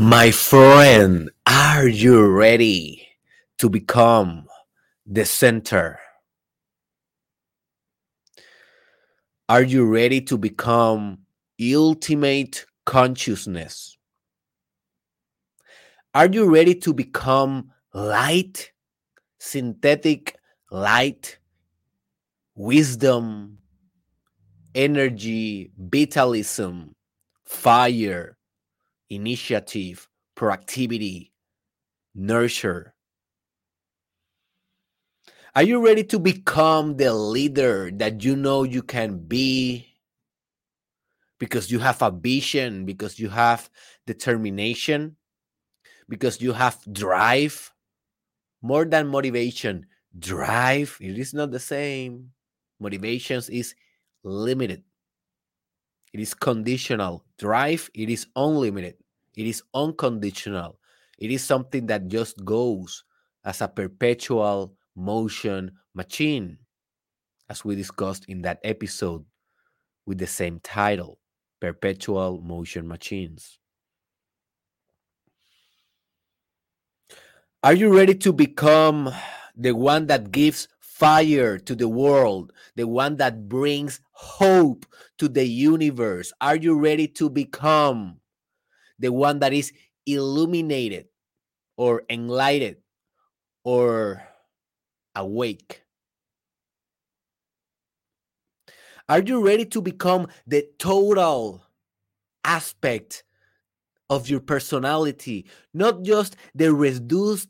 My friend, are you ready to become the center? Are you ready to become ultimate consciousness? Are you ready to become light, synthetic light, wisdom, energy, vitalism, fire, initiative, proactivity, nurture. Are you ready to become the leader that you know you can be? Because you have a vision, because you have determination, because you have drive. More than motivation, drive. It is not the same. Motivations is limited. It is conditional. Drive, it is unlimited. It is unconditional. It is something that just goes as a perpetual motion machine, as we discussed in that episode with the same title Perpetual Motion Machines. Are you ready to become the one that gives fire to the world, the one that brings hope to the universe? Are you ready to become the one that is illuminated or enlightened or awake? Are you ready to become the total aspect of your personality, not just the reduced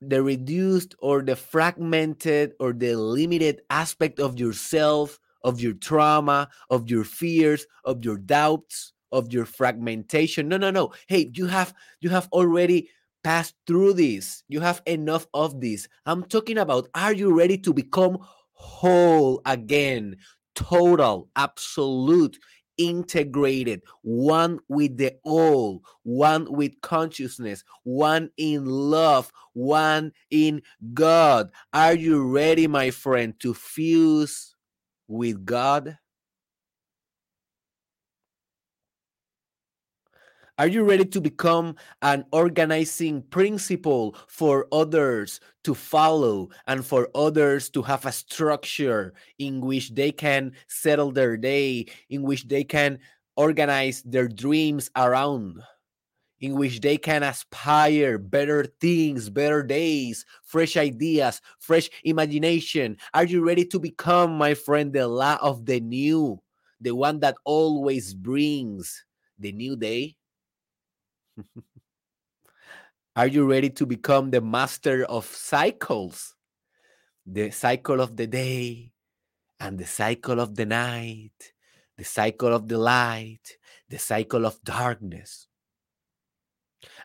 the reduced or the fragmented or the limited aspect of yourself, of your trauma, of your fears, of your doubts, of your fragmentation. No, no, no. Hey, you have you have already passed through this. You have enough of this. I'm talking about are you ready to become whole again? Total, absolute, integrated, one with the all, one with consciousness, one in love, one in God. Are you ready, my friend, to fuse with God? Are you ready to become an organizing principle for others to follow and for others to have a structure in which they can settle their day, in which they can organize their dreams around? in which they can aspire better things, better days, fresh ideas, fresh imagination. Are you ready to become, my friend, the law of the new, the one that always brings the new day? Are you ready to become the master of cycles? The cycle of the day and the cycle of the night, the cycle of the light, the cycle of darkness.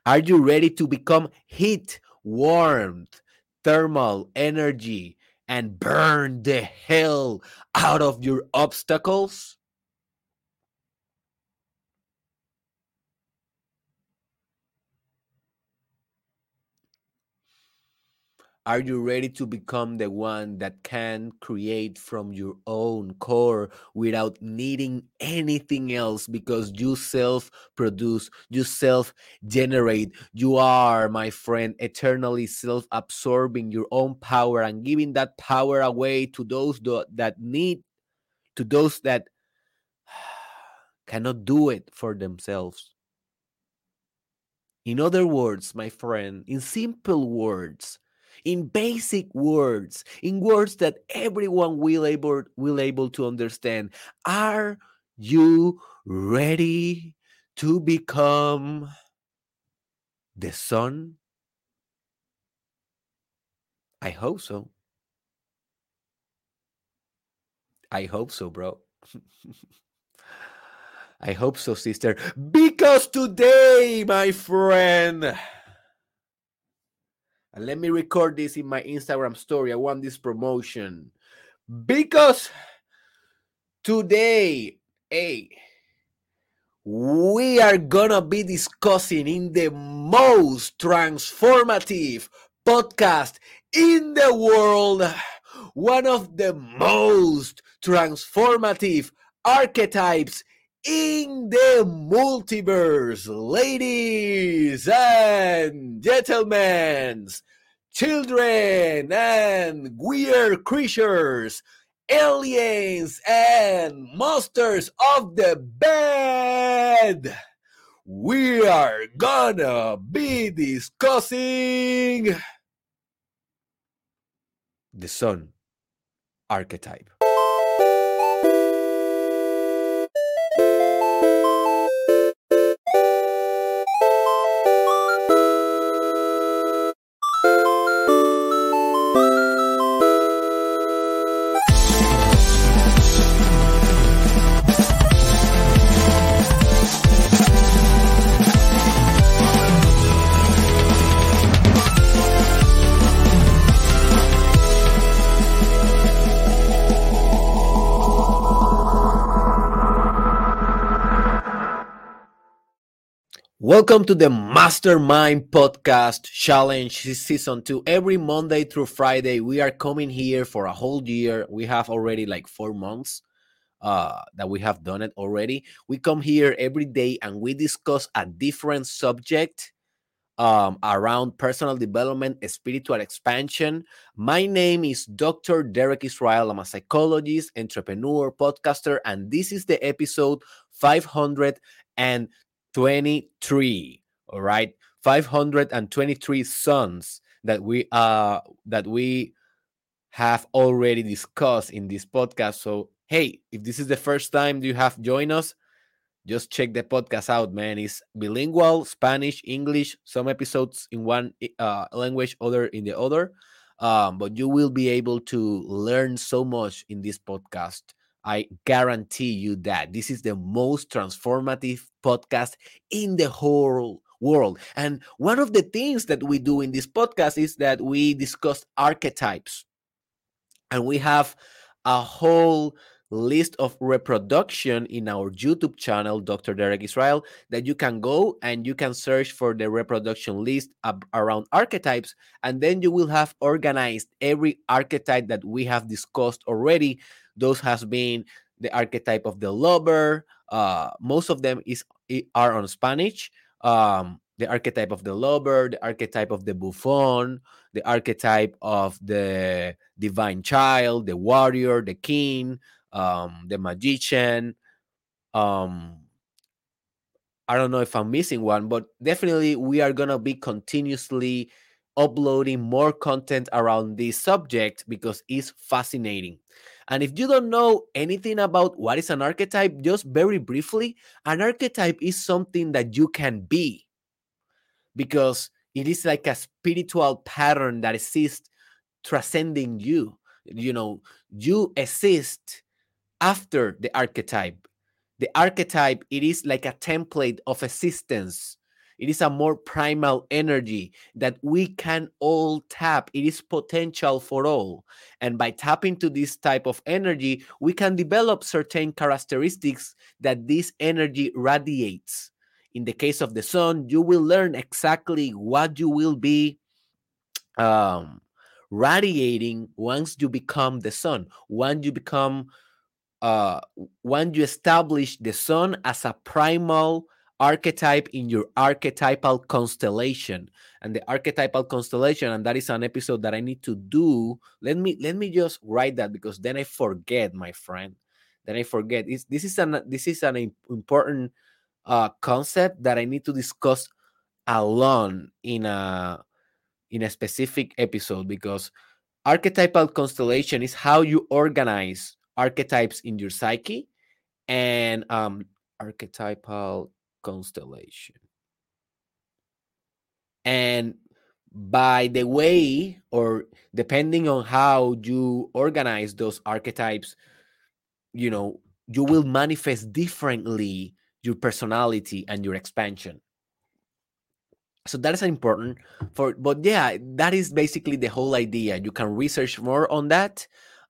Are you ready to become heat, warmth, thermal energy, and burn the hell out of your obstacles? Are you ready to become the one that can create from your own core without needing anything else because you self produce, you self generate? You are, my friend, eternally self absorbing your own power and giving that power away to those that need, to those that cannot do it for themselves. In other words, my friend, in simple words, in basic words, in words that everyone will able will able to understand. Are you ready to become the sun? I hope so. I hope so, bro. I hope so, sister. Because today, my friend, and let me record this in my Instagram story. I want this promotion because today, hey, we are gonna be discussing in the most transformative podcast in the world, one of the most transformative archetypes in the multiverse, ladies and gentlemen, children and weird creatures, aliens and monsters of the bed. We are gonna be discussing the sun archetype. Welcome to the Mastermind Podcast Challenge Season 2. Every Monday through Friday, we are coming here for a whole year. We have already like four months uh, that we have done it already. We come here every day and we discuss a different subject um, around personal development, spiritual expansion. My name is Dr. Derek Israel. I'm a psychologist, entrepreneur, podcaster, and this is the episode 500 and 23 all right 523 sons that we uh that we have already discussed in this podcast. So hey if this is the first time you have joined us just check the podcast out man. It's bilingual spanish english some episodes in one uh, language other in the other. Um, but you will be able to learn so much in this podcast I guarantee you that this is the most transformative podcast in the whole world. And one of the things that we do in this podcast is that we discuss archetypes. And we have a whole list of reproduction in our YouTube channel, Dr. Derek Israel, that you can go and you can search for the reproduction list around archetypes. And then you will have organized every archetype that we have discussed already those has been the archetype of the lover. Uh, most of them is are on Spanish. Um, the archetype of the lover, the archetype of the buffon, the archetype of the divine child, the warrior, the king, um, the magician. Um, I don't know if I'm missing one, but definitely we are gonna be continuously uploading more content around this subject because it's fascinating. And if you don't know anything about what is an archetype, just very briefly, an archetype is something that you can be because it is like a spiritual pattern that exists transcending you. You know, you exist after the archetype. The archetype, it is like a template of existence it is a more primal energy that we can all tap. It is potential for all. And by tapping to this type of energy, we can develop certain characteristics that this energy radiates. In the case of the sun, you will learn exactly what you will be um, radiating once you become the sun, once you become, uh, once you establish the sun as a primal archetype in your archetypal constellation. And the archetypal constellation and that is an episode that i need to do let me let me just write that because then i forget my friend. Then i forget. It's, this is an this is an important uh concept that i need to discuss alone in a in a specific episode because archetypal constellation is how you organize archetypes in your psyche and um archetypal constellation. And by the way, or depending on how you organize those archetypes, you know, you will manifest differently your personality and your expansion. So that is important for, but yeah, that is basically the whole idea. You can research more on that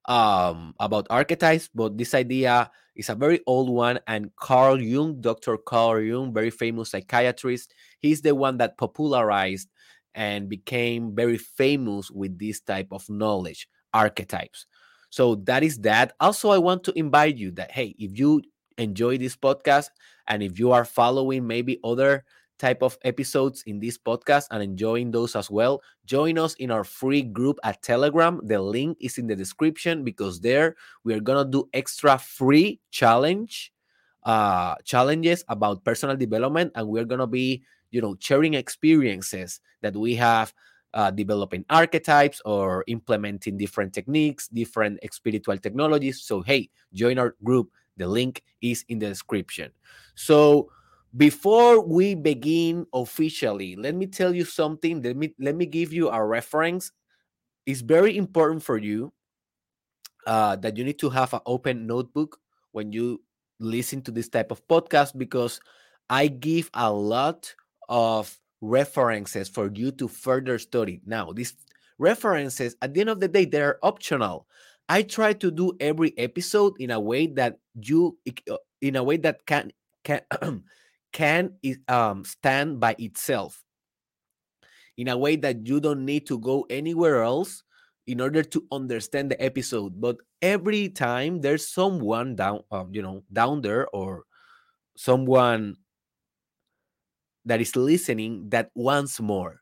um, about archetypes, but this idea is a very old one. And Carl Jung, Dr. Carl Jung, very famous psychiatrist, he's the one that popularized and became very famous with this type of knowledge, archetypes. So that is that. Also, I want to invite you that hey, if you enjoy this podcast and if you are following maybe other type of episodes in this podcast and enjoying those as well, join us in our free group at Telegram. The link is in the description because there we are gonna do extra free challenge uh challenges about personal development and we're gonna be you know sharing experiences that we have uh, developing archetypes or implementing different techniques different spiritual technologies. So hey join our group. The link is in the description. So before we begin officially, let me tell you something. Let me let me give you a reference. It's very important for you uh, that you need to have an open notebook when you listen to this type of podcast because I give a lot of references for you to further study. Now, these references at the end of the day they're optional. I try to do every episode in a way that you uh, in a way that can can can um, stand by itself in a way that you don't need to go anywhere else in order to understand the episode but every time there's someone down um, you know down there or someone that is listening that wants more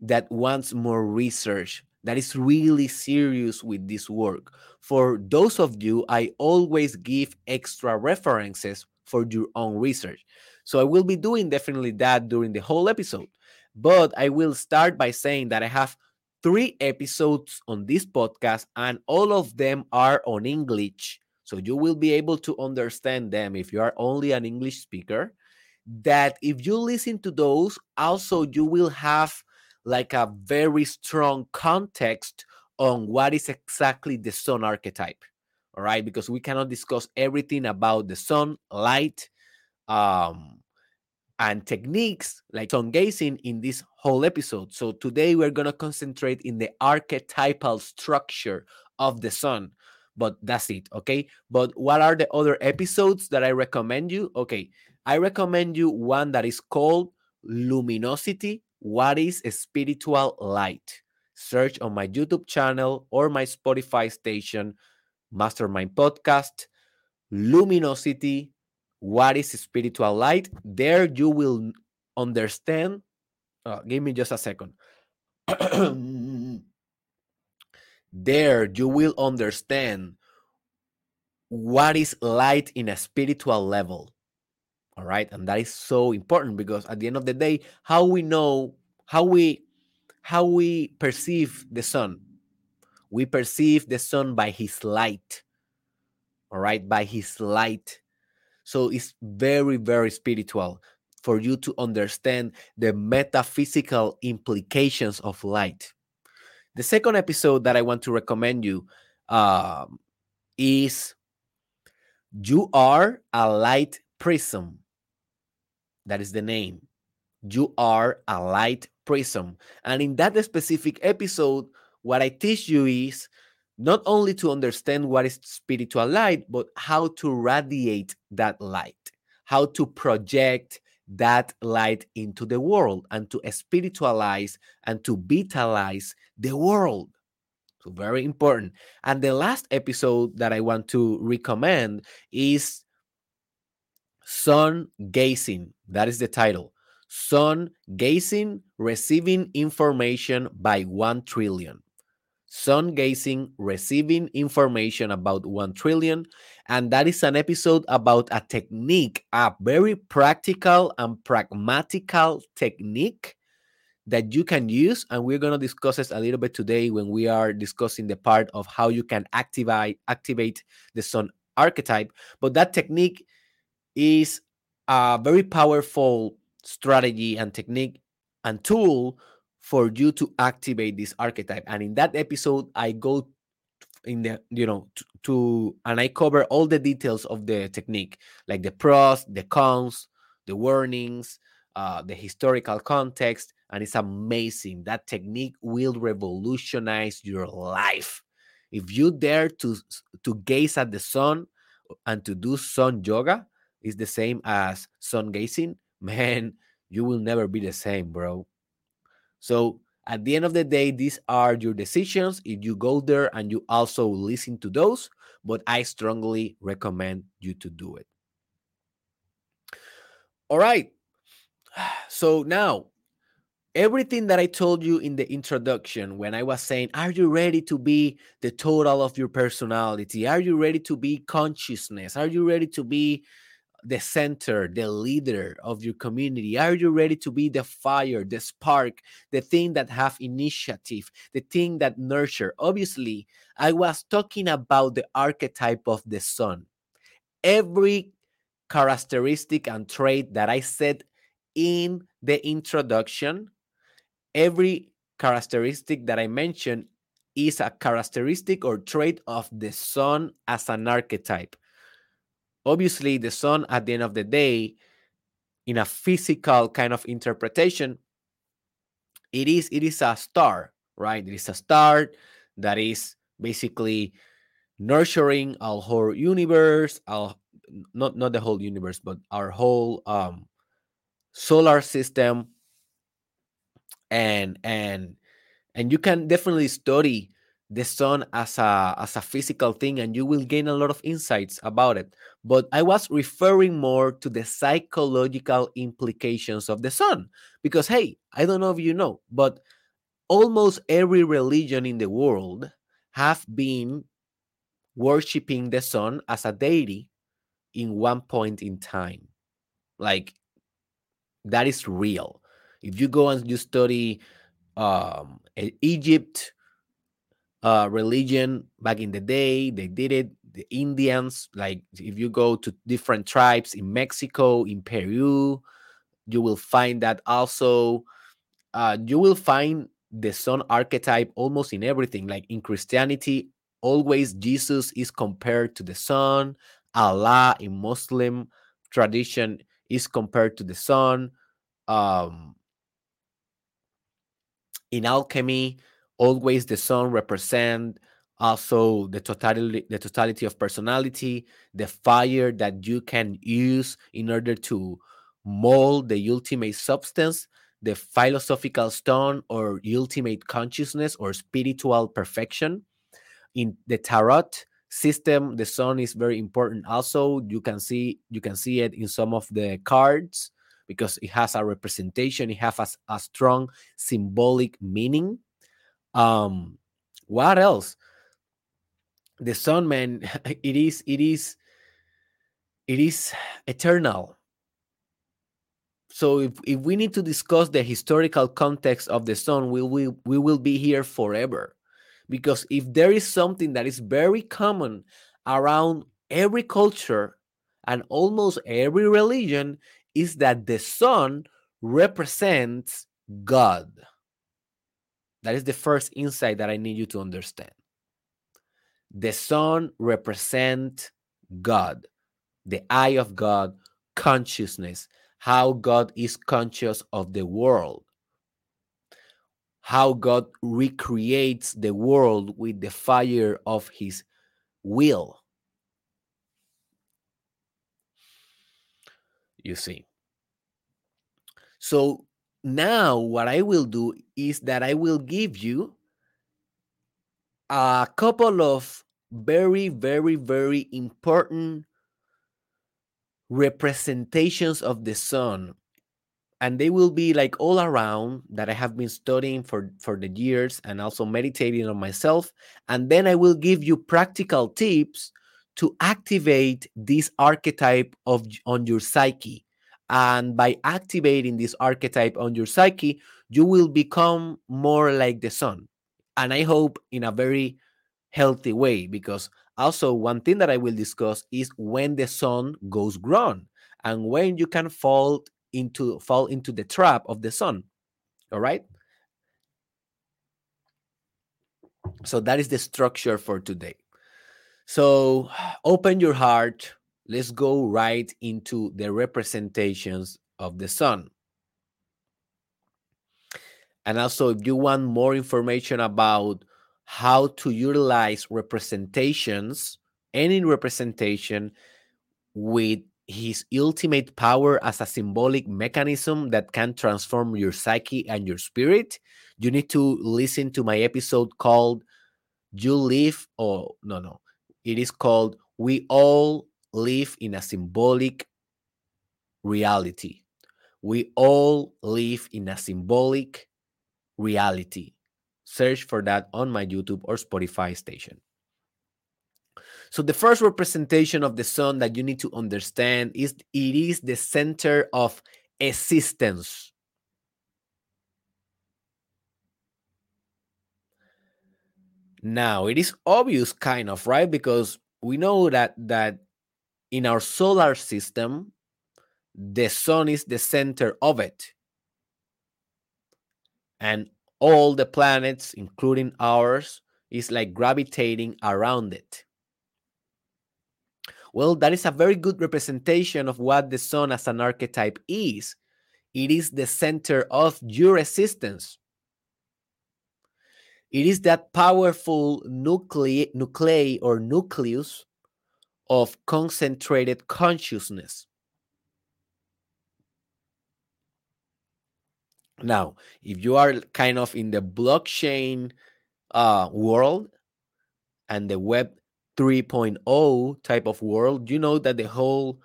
that wants more research that is really serious with this work. For those of you i always give extra references for your own research so I will be doing definitely that during the whole episode. But I will start by saying that I have three episodes on this podcast, and all of them are on English. So you will be able to understand them if you are only an English speaker. That if you listen to those, also you will have like a very strong context on what is exactly the sun archetype. All right, because we cannot discuss everything about the sun, light, um, and techniques like sun gazing in this whole episode. So today we're going to concentrate in the archetypal structure of the sun. But that's it, okay? But what are the other episodes that I recommend you? Okay, I recommend you one that is called Luminosity What is Spiritual Light? Search on my YouTube channel or my Spotify station, Mastermind Podcast, Luminosity what is spiritual light there you will understand uh, give me just a second. There you will understand what is light in a spiritual level. All right? And that is so important because at the end of the day how we know how we how we perceive the sun. We perceive the sun by his light. All right? By his light so it's very, very spiritual for you to understand the metaphysical implications of light. The second episode that I want to recommend you um, is You Are a Light Prism. That is the name. You are a light prism. And in that specific episode, what I teach you is not only to understand what is spiritual light, but how to radiate that light, how to project that light into the world and to spiritualize and to vitalize the world. So, very important. And the last episode that I want to recommend is Sun Gazing. That is the title. Sun Gazing, Receiving Information by 1 Trillion sun gazing, receiving information about 1 trillion. And that is an episode about a technique, a very practical and pragmatical technique that you can use. And we're going to discuss it a little bit today when we are discussing the part of how you can activate, activate the sun archetype. But that technique is a very powerful strategy and technique and tool for you to activate this archetype. And in that episode, I go in the you know to, to, and I cover all the details of the technique, like the pros, the cons, the warnings, uh, the historical context, and it's amazing. That technique will revolutionize your life. If you dare to to gaze at the sun and to do sun yoga, is the same as sun gazing, man, you will never be the same, bro. So at the end of the day, these are your decisions. If you go there and you also listen to those, but I strongly recommend you to do it. All right. So now, everything that I told you in the introduction when I was saying, Are you ready to be the total of your personality? Are you ready to be consciousness? Are you ready to be the center, the leader of your community? Are you ready to be the fire, the spark, the thing that have initiative, the thing that nurture? Obviously, I was talking about the archetype of the sun. Every characteristic and trait that I said in the introduction, every characteristic that I mentioned is a characteristic or trait of the sun as an archetype. Obviously, the sun at the end of the day, in a physical kind of interpretation, it is it is a star, right? It is a star that is basically nurturing our whole universe, our not not the whole universe, but our whole um, solar system, and and and you can definitely study the sun as a as a physical thing and you will gain a lot of insights about it. But i was referring more to the psychological implications of the sun because hey i don't know if you know but almost every religion in the world have been worshiping the sun as a deity in one point in time. Like that is real. If you go and you study um, egypt uh, religion back in the day. They did it. The Indians, like if you go to different tribes in Mexico, in Peru, you will find that also. Uh, you will find the sun archetype almost in everything. Like in Christianity, always Jesus is compared to the sun. Allah in Muslim tradition is compared to the sun. Um, in alchemy, always the sun represent also the totality the totality of personality the fire that you can use in order to mold the ultimate substance the philosophical stone or ultimate consciousness or spiritual perfection. In the tarot system the sun is very important also. You can see you can see it in some of the cards because it has a representation it has a, a strong symbolic meaning um, what else? The sun, man, it is, it is, it is eternal. So if, if we need to discuss the historical context of the sun, we will we will be here forever. Because if there is something that is very common around every culture and almost every religion, is that the sun represents God. That is the first insight that I need you to understand. The sun represents God, the eye of God, consciousness, how God is conscious of the world, how God recreates the world with the fire of his will. You see. So now what I will do is that I will give you a couple of very, very, very important representations of the sun and they will be like all around that i have been studying for for the years and also meditating on myself and then i will give you practical tips to activate this archetype of on your psyche and by activating this archetype on your psyche, you will become more like the sun. And I hope in a very healthy way, because also one thing that I will discuss is when the sun goes ground and when you can fall into fall into the trap of the sun. All right. So that is the structure for today. So open your heart, let's go right into the representations of the sun. And also, if you want more information about how to utilize representations, any representation with his ultimate power as a symbolic mechanism that can transform your psyche and your spirit, you need to listen to my episode called You Live, or no, no, it is called We All live in a symbolic reality. We all live in a symbolic reality. Search for that on my YouTube or Spotify station. So the first representation of the sun that you need to understand is it is the center of existence. Now, it is obvious kind of, right? Because we know that that in our solar system, the sun is the center of it. And all the planets, including ours, is like gravitating around it. Well, that is a very good representation of what the sun as an archetype is. It is the center of your existence. It is that powerful nuclei, nuclei or nucleus of concentrated consciousness. Now, if you are kind of in the blockchain uh, world and the web 3.0 type of world, you know that the whole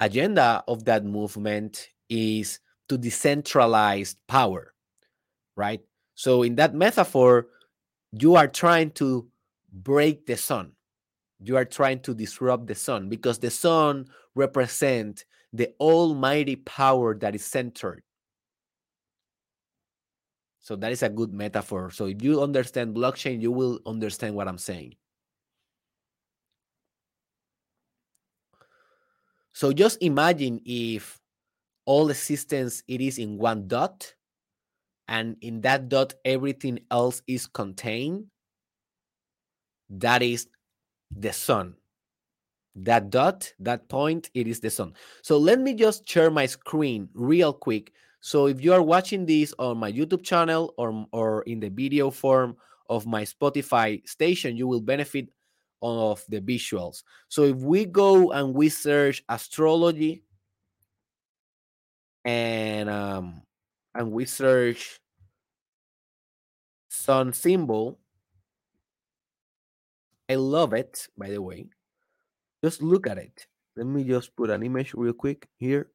agenda of that movement is to decentralize power, right? So, in that metaphor, you are trying to break the sun. You are trying to disrupt the sun because the sun represents the almighty power that is centered. So that is a good metaphor. So if you understand blockchain, you will understand what I'm saying. So just imagine if all existence it is in one dot, and in that dot everything else is contained. That is the sun. That dot, that point, it is the sun. So let me just share my screen real quick. So if you are watching this on my YouTube channel or, or in the video form of my Spotify station, you will benefit of the visuals. So if we go and we search astrology and um and we search sun symbol, I love it, by the way. Just look at it. Let me just put an image real quick here.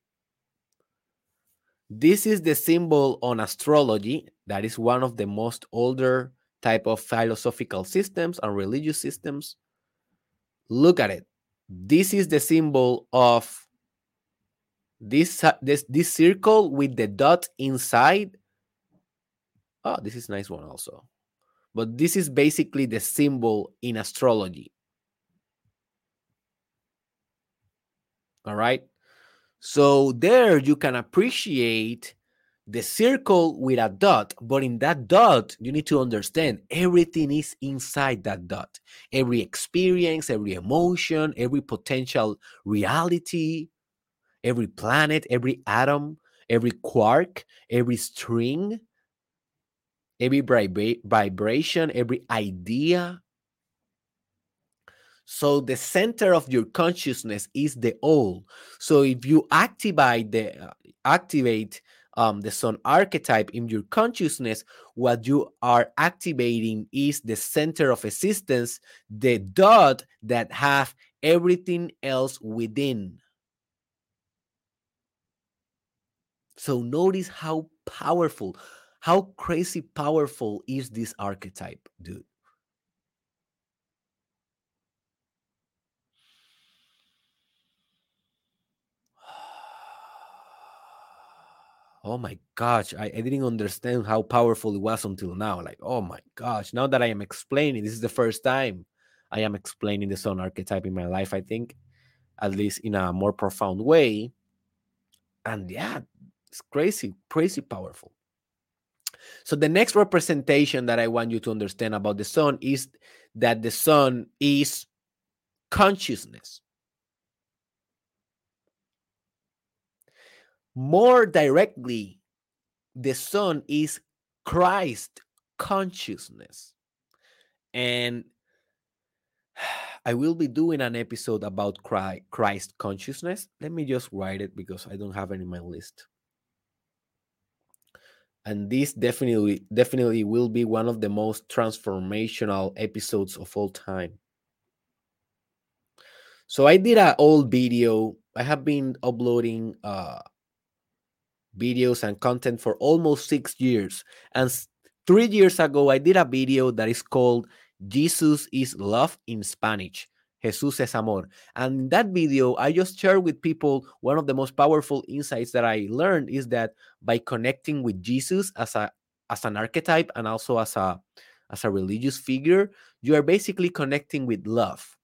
This is the symbol on astrology. That is one of the most older type of philosophical systems and religious systems. Look at it. This is the symbol of this uh, this this circle with the dot inside. Oh, this is nice one also. But this is basically the symbol in astrology. All right. So there you can appreciate the circle with a dot, but in that dot, you need to understand everything is inside that dot. Every experience, every emotion, every potential reality, every planet, every atom, every quark, every string, every vibra- vibration, every idea. So the center of your consciousness is the all. So if you activate the uh, activate um, the sun archetype in your consciousness, what you are activating is the center of existence, the dot that have everything else within. So notice how powerful, how crazy powerful is this archetype, dude. oh my gosh, I, I didn't understand how powerful it was until now. Like, oh my gosh, now that I am explaining, this is the first time I am explaining the sun archetype in my life, I think, at least in a more profound way. And yeah, it's crazy, crazy powerful. So the next representation that I want you to understand about the sun is that the sun is consciousness. More directly, the sun is Christ consciousness. And I will be doing an episode about Christ consciousness. Let me just write it because I don't have it in my list. And this definitely definitely will be one of the most transformational episodes of all time. So I did an old video I have been uploading uh, videos and content for almost six years. And three years ago, I did a video that is called Jesus is Love in Spanish. Jesús es amor. And in that video, I just shared with people one of the most powerful insights that I learned is that by connecting with Jesus as a as an archetype and also as a as a religious figure, you are basically connecting with love.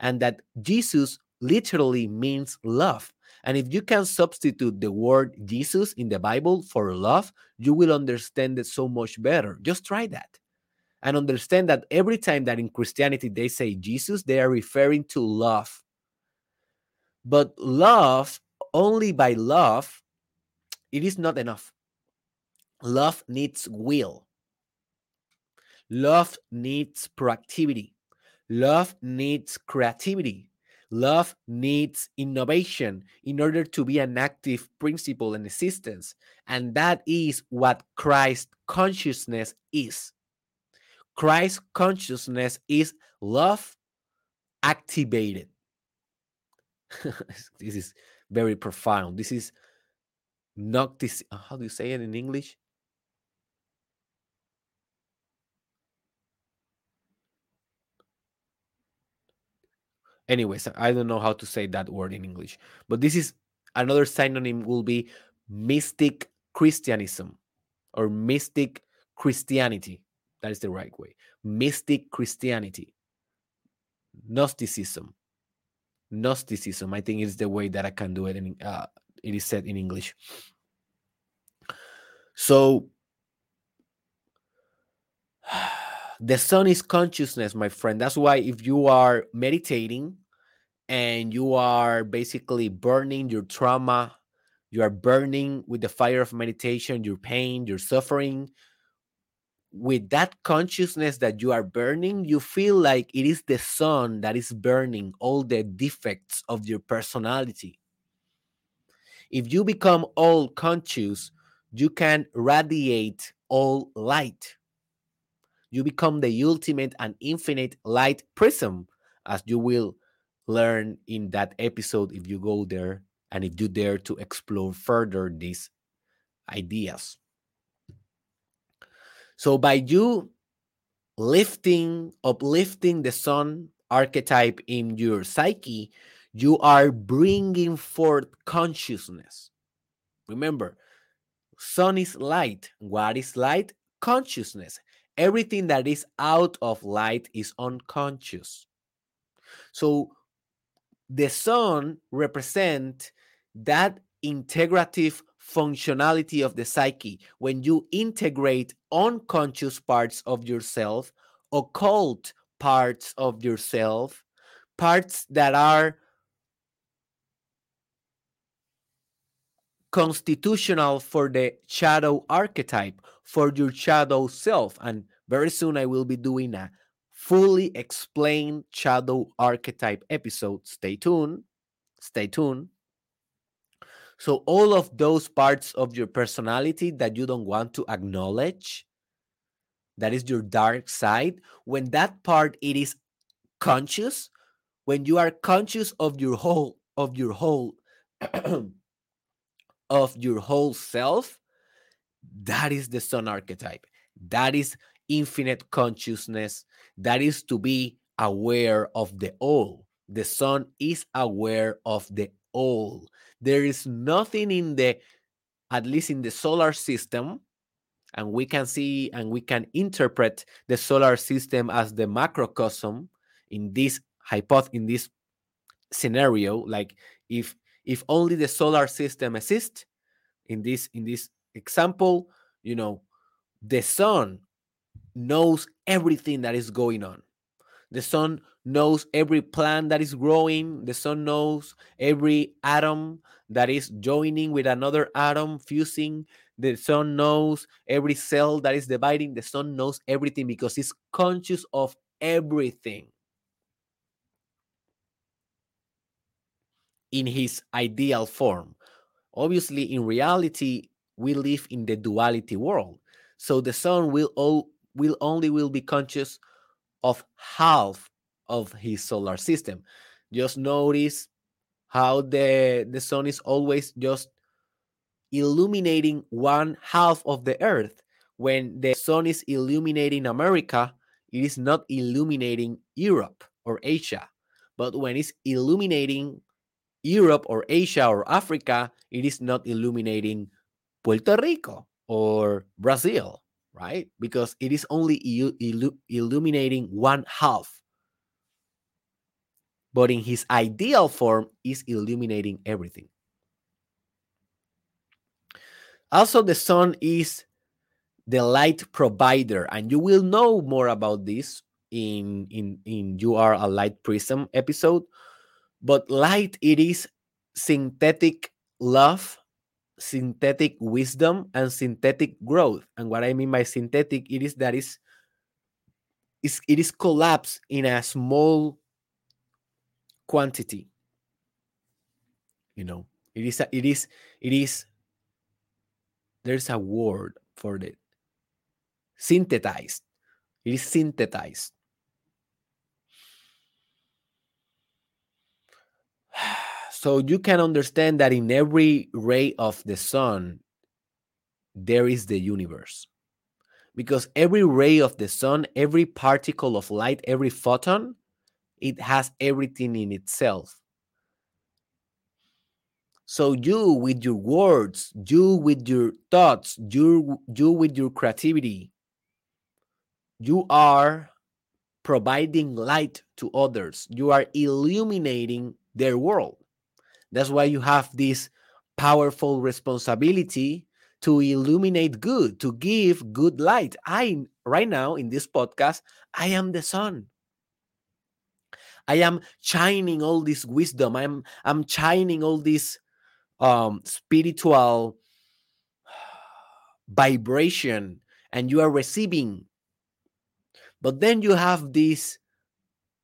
And that Jesus literally means love. And if you can substitute the word Jesus in the Bible for love, you will understand it so much better. Just try that and understand that every time that in Christianity they say Jesus, they are referring to love. But love, only by love, it is not enough. Love needs will. Love needs proactivity. Love needs creativity. Love needs innovation in order to be an active principle in existence. And that is what Christ consciousness is. Christ consciousness is love activated. this is very profound. This is not this. How do you say it in English? Anyways, I don't know how to say that word in English, but this is another synonym will be mystic Christianism or mystic Christianity. That is the right way. Mystic Christianity. Gnosticism. Gnosticism. I think is the way that I can do it. In, uh, it is said in English. So the sun is consciousness, my friend. That's why if you are meditating and you are basically burning your trauma, you are burning with the fire of meditation, your pain, your suffering, with that consciousness that you are burning, you feel like it is the sun that is burning all the defects of your personality. If you become all conscious, you can radiate all light. You become the ultimate and infinite light prism, as you will learn in that episode if you go there and if you dare to explore further these ideas. So by you lifting, uplifting the sun archetype in your psyche, you are bringing forth consciousness. Remember, sun is light. What is light? Consciousness. Everything that is out of light is unconscious. So the sun represent that integrative functionality of the psyche when you integrate unconscious parts of yourself, occult parts of yourself, parts that are constitutional for the shadow archetype, for your shadow self. And very soon I will be doing a fully explained shadow archetype episode. Stay tuned. Stay tuned. So, all of those parts of your personality that you don't want to acknowledge, that is your dark side, when that part it is conscious, when you are conscious of your whole of your whole of your whole self, that is the sun archetype. That is infinite consciousness. That is to be aware of the all. The sun is aware of the all. There is nothing in the, at least in the solar system, and we can see and we can interpret the solar system as the macrocosm in this hypoth in this scenario. Like if if only the solar system exists in this in this example, you know, the sun knows everything that is going on. The sun knows every plant that is growing. The sun knows every atom that is joining with another atom, fusing. The sun knows every cell that is dividing. The sun knows everything because it's conscious of everything in his ideal form. Obviously, in reality, we live in the duality world. So the sun will, all, will only will be conscious of half of his solar system. Just notice how the the sun is always just illuminating one half of the earth. When the sun is illuminating america it is not illuminating europe or asia. But when it's illuminating europe or asia or africa it is not illuminating puerto rico or brazil right? Because it is only illu- illuminating one half. But in his ideal form is illuminating everything. Also the sun is the light provider and you will know more about this in in in you are a light prism episode. But light it is synthetic love synthetic wisdom and synthetic growth. And what i mean by synthetic it is that is is it is collapsed in a small quantity. You know it is a, it is it is there's a word for it. Synthesized. It is synthesized so you can understand that in every ray of the sun there is the universe because every ray of the sun every particle of light every photon it has everything in itself. So you with your words, you with your thoughts, you you with your creativity, you are providing light to others. You are illuminating their world. That's why you have this powerful responsibility to illuminate good, to give good light. I right now in this podcast, I am the sun. I am shining all this wisdom. I'm I'm shining all this um spiritual vibration and you are receiving. But then you have this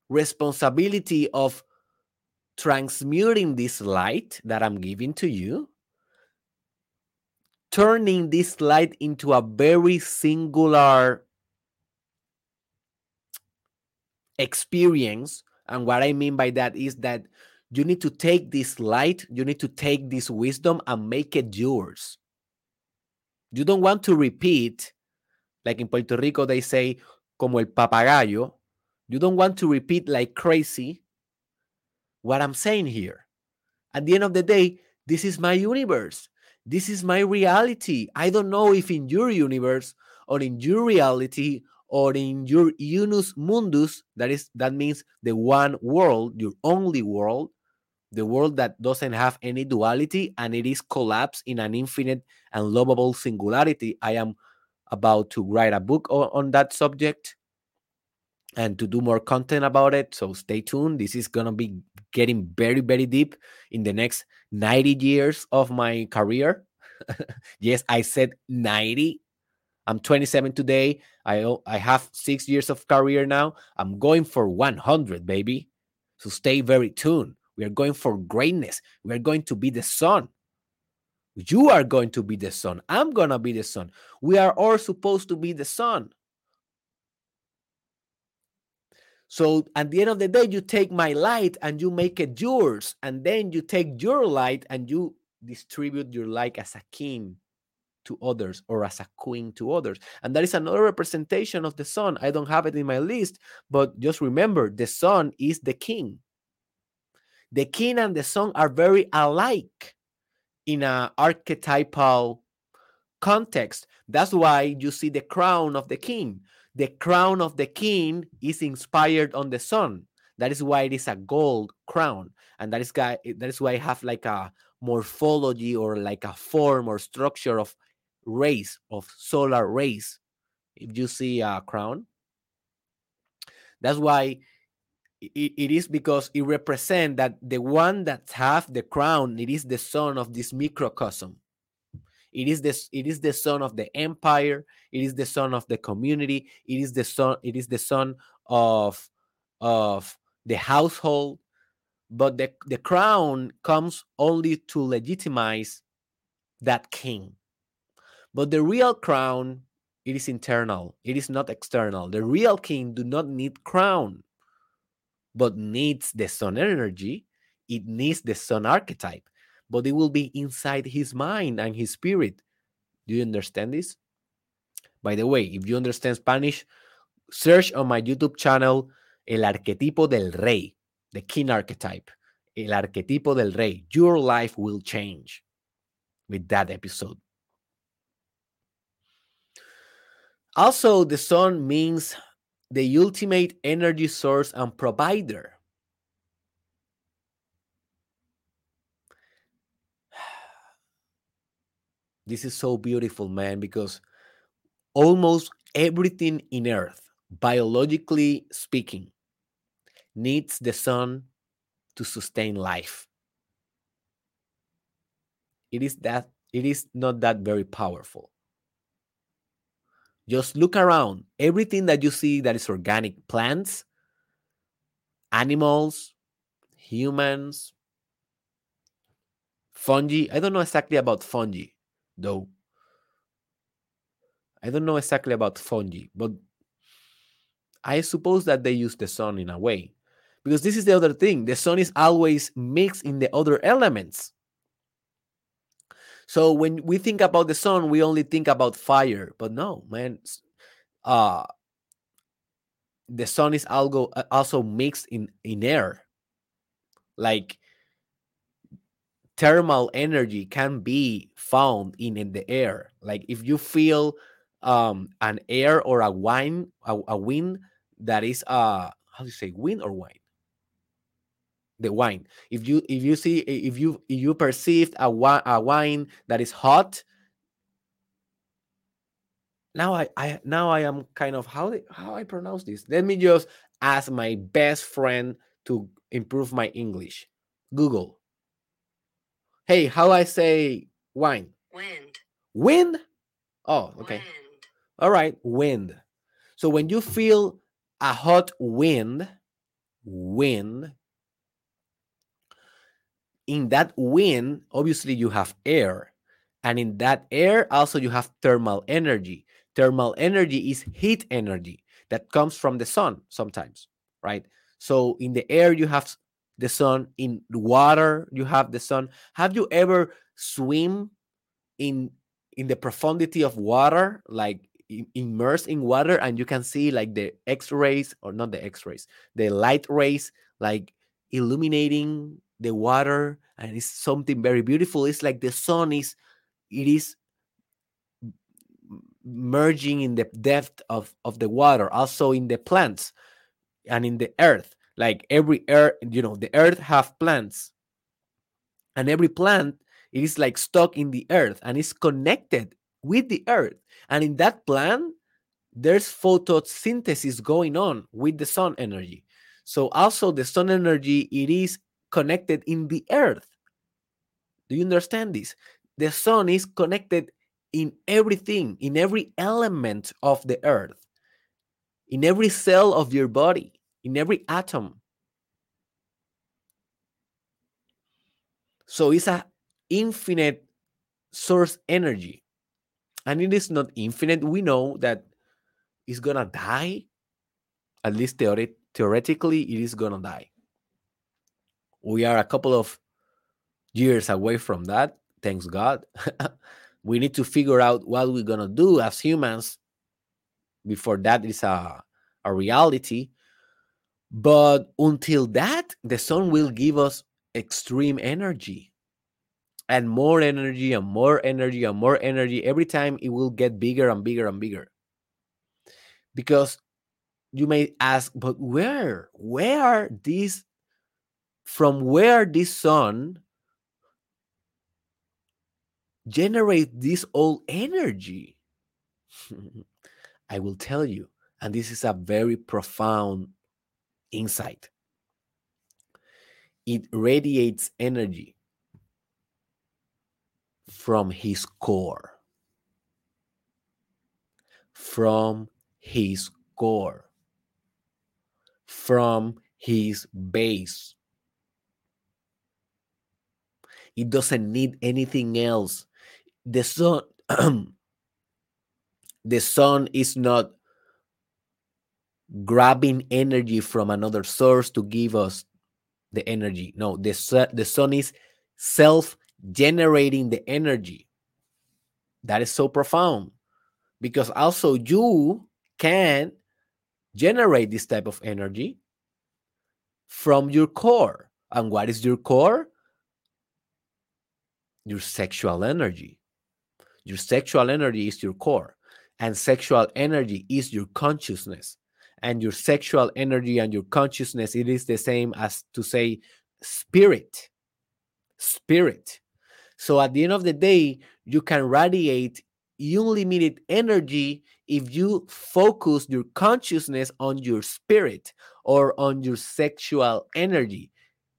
responsibility of transmuting this light that I'm giving to you, turning this light into a very singular experience and what I mean by that is that you need to take this light, you need to take this wisdom and make it yours. You don't want to repeat, like in Puerto Rico, they say, como el papagayo. You don't want to repeat like crazy what I'm saying here. At the end of the day, this is my universe. This is my reality. I don't know if in your universe or in your reality or in your unus mundus that is that means the one world your only world the world that doesn't have any duality and it is collapsed in an infinite and lovable singularity i am about to write a book on, on that subject and to do more content about it so stay tuned this is going to be getting very very deep in the next 90 years of my career yes i said 90 I'm 27 today. I I have six years of career now. I'm going for 100, baby. So stay very tuned. We are going for greatness. We are going to be the sun. You are going to be the sun. I'm gonna be the sun. We are all supposed to be the sun. So at the end of the day, you take my light and you make it yours. And then you take your light and you distribute your light as a king to others or as a queen to others. And that is another representation of the sun. I don't have it in my list, but just remember the sun is the king. The king and the sun are very alike in an archetypal context. That's why you see the crown of the king. The crown of the king is inspired on the sun. That is why it is a gold crown. And that is that is why I have like a morphology or like a form or structure of rays of solar rays if you see a crown that's why it, it is because it represents that the one that have the crown it is the son of this microcosm it is this it is the son of the empire it is the son of the community it is the son it is the son of of the household but the, the crown comes only to legitimize that king but the real crown, it is internal. It is not external. The real king do not need crown, but needs the sun energy. it needs the sun archetype, but it will be inside his mind and his spirit. Do you understand this? By the way, if you understand Spanish, search on my YouTube channel El Arquetipo del Rey, the king archetype. El Arquetipo del Rey. Your life will change with that episode. Also, the sun means the ultimate energy source and provider. This is so beautiful, man, because almost everything in Earth, biologically speaking, needs the sun to sustain life. It is that it is not that very powerful. Just look around. Everything that you see that is organic plants, animals, humans, fungi. I don't know exactly about fungi, though. I don't know exactly about fungi, but I suppose that they use the sun in a way. Because this is the other thing the sun is always mixed in the other elements. So when we think about the sun, we only think about fire, but no, man. Uh the sun is uh, also mixed in in air. Like thermal energy can be found in, in the air. Like if you feel um an air or a wine, a, a wind that is uh how do you say wind or wine? the wine if you if you see if you if you perceived a, a wine that is hot now I, I now I am kind of how how I pronounce this. Let me just ask my best friend to improve my English. Google. Hey, how I say wine? Wind. Wind? Oh, okay. Wind. All right, wind. So when you feel a hot wind, wind, in that wind, obviously you have air. And in that air, also you have thermal energy. Thermal energy is heat energy that comes from the sun sometimes, right? So in the air, you have the sun. In water, you have the sun. Have you ever swim in in the profundity of water, like immersed in water, and you can see like the X-rays or not the X-rays, the light rays, like illuminating the water and it's something very beautiful it's like the sun is it is merging in the depth of of the water also in the plants and in the earth like every earth you know the earth have plants and every plant is like stuck in the earth and is connected with the earth and in that plant there's photosynthesis going on with the sun energy so also the sun energy it is connected in the earth. Do you understand this? The sun is connected in everything, in every element of the earth, in every cell of your body, in every atom. So it's a infinite source energy. And it is not infinite. We know that it's gonna die. At least theoret- theoretically, it is gonna die we are a couple of years away from that thanks god we need to figure out what we're going to do as humans before that is a, a reality but until that the sun will give us extreme energy. And more energy and more energy and more energy. Every time it will get bigger and bigger and bigger. Because you may ask but where? Where are these from where this sun generate this old energy? I will tell you. And this is a very profound insight. It radiates energy from his core. From his core. From his base. It doesn't need anything else. The sun, the sun is not grabbing energy from another source to give us the energy. No, the, the sun is self generating the energy. That is so profound because also you can generate this type of energy from your core. And what is your core? Your sexual energy. Your sexual energy is your core, and sexual energy is your consciousness. And your sexual energy and your consciousness, it is the same as to say spirit. Spirit. So at the end of the day, you can radiate unlimited energy if you focus your consciousness on your spirit or on your sexual energy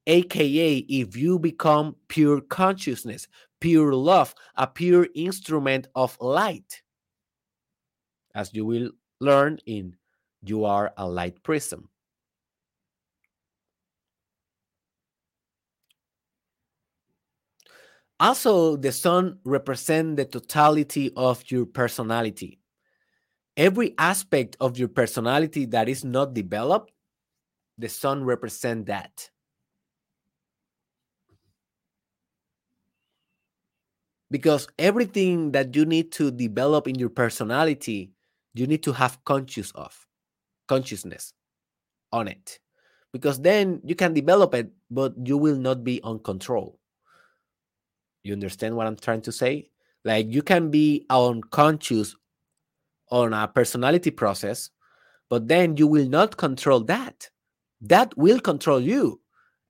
aka if you become pure consciousness pure love a pure instrument of light as you will learn in you are a light prism Also, the sun represents the totality of your personality. Every aspect of your personality that is not developed, the sun represents that. Because everything that you need to develop in your personality, you need to have conscious of consciousness on it. Because then you can develop it, but you will not be on control. You understand what I'm trying to say? Like you can be unconscious on a personality process, but then you will not control that. That will control you.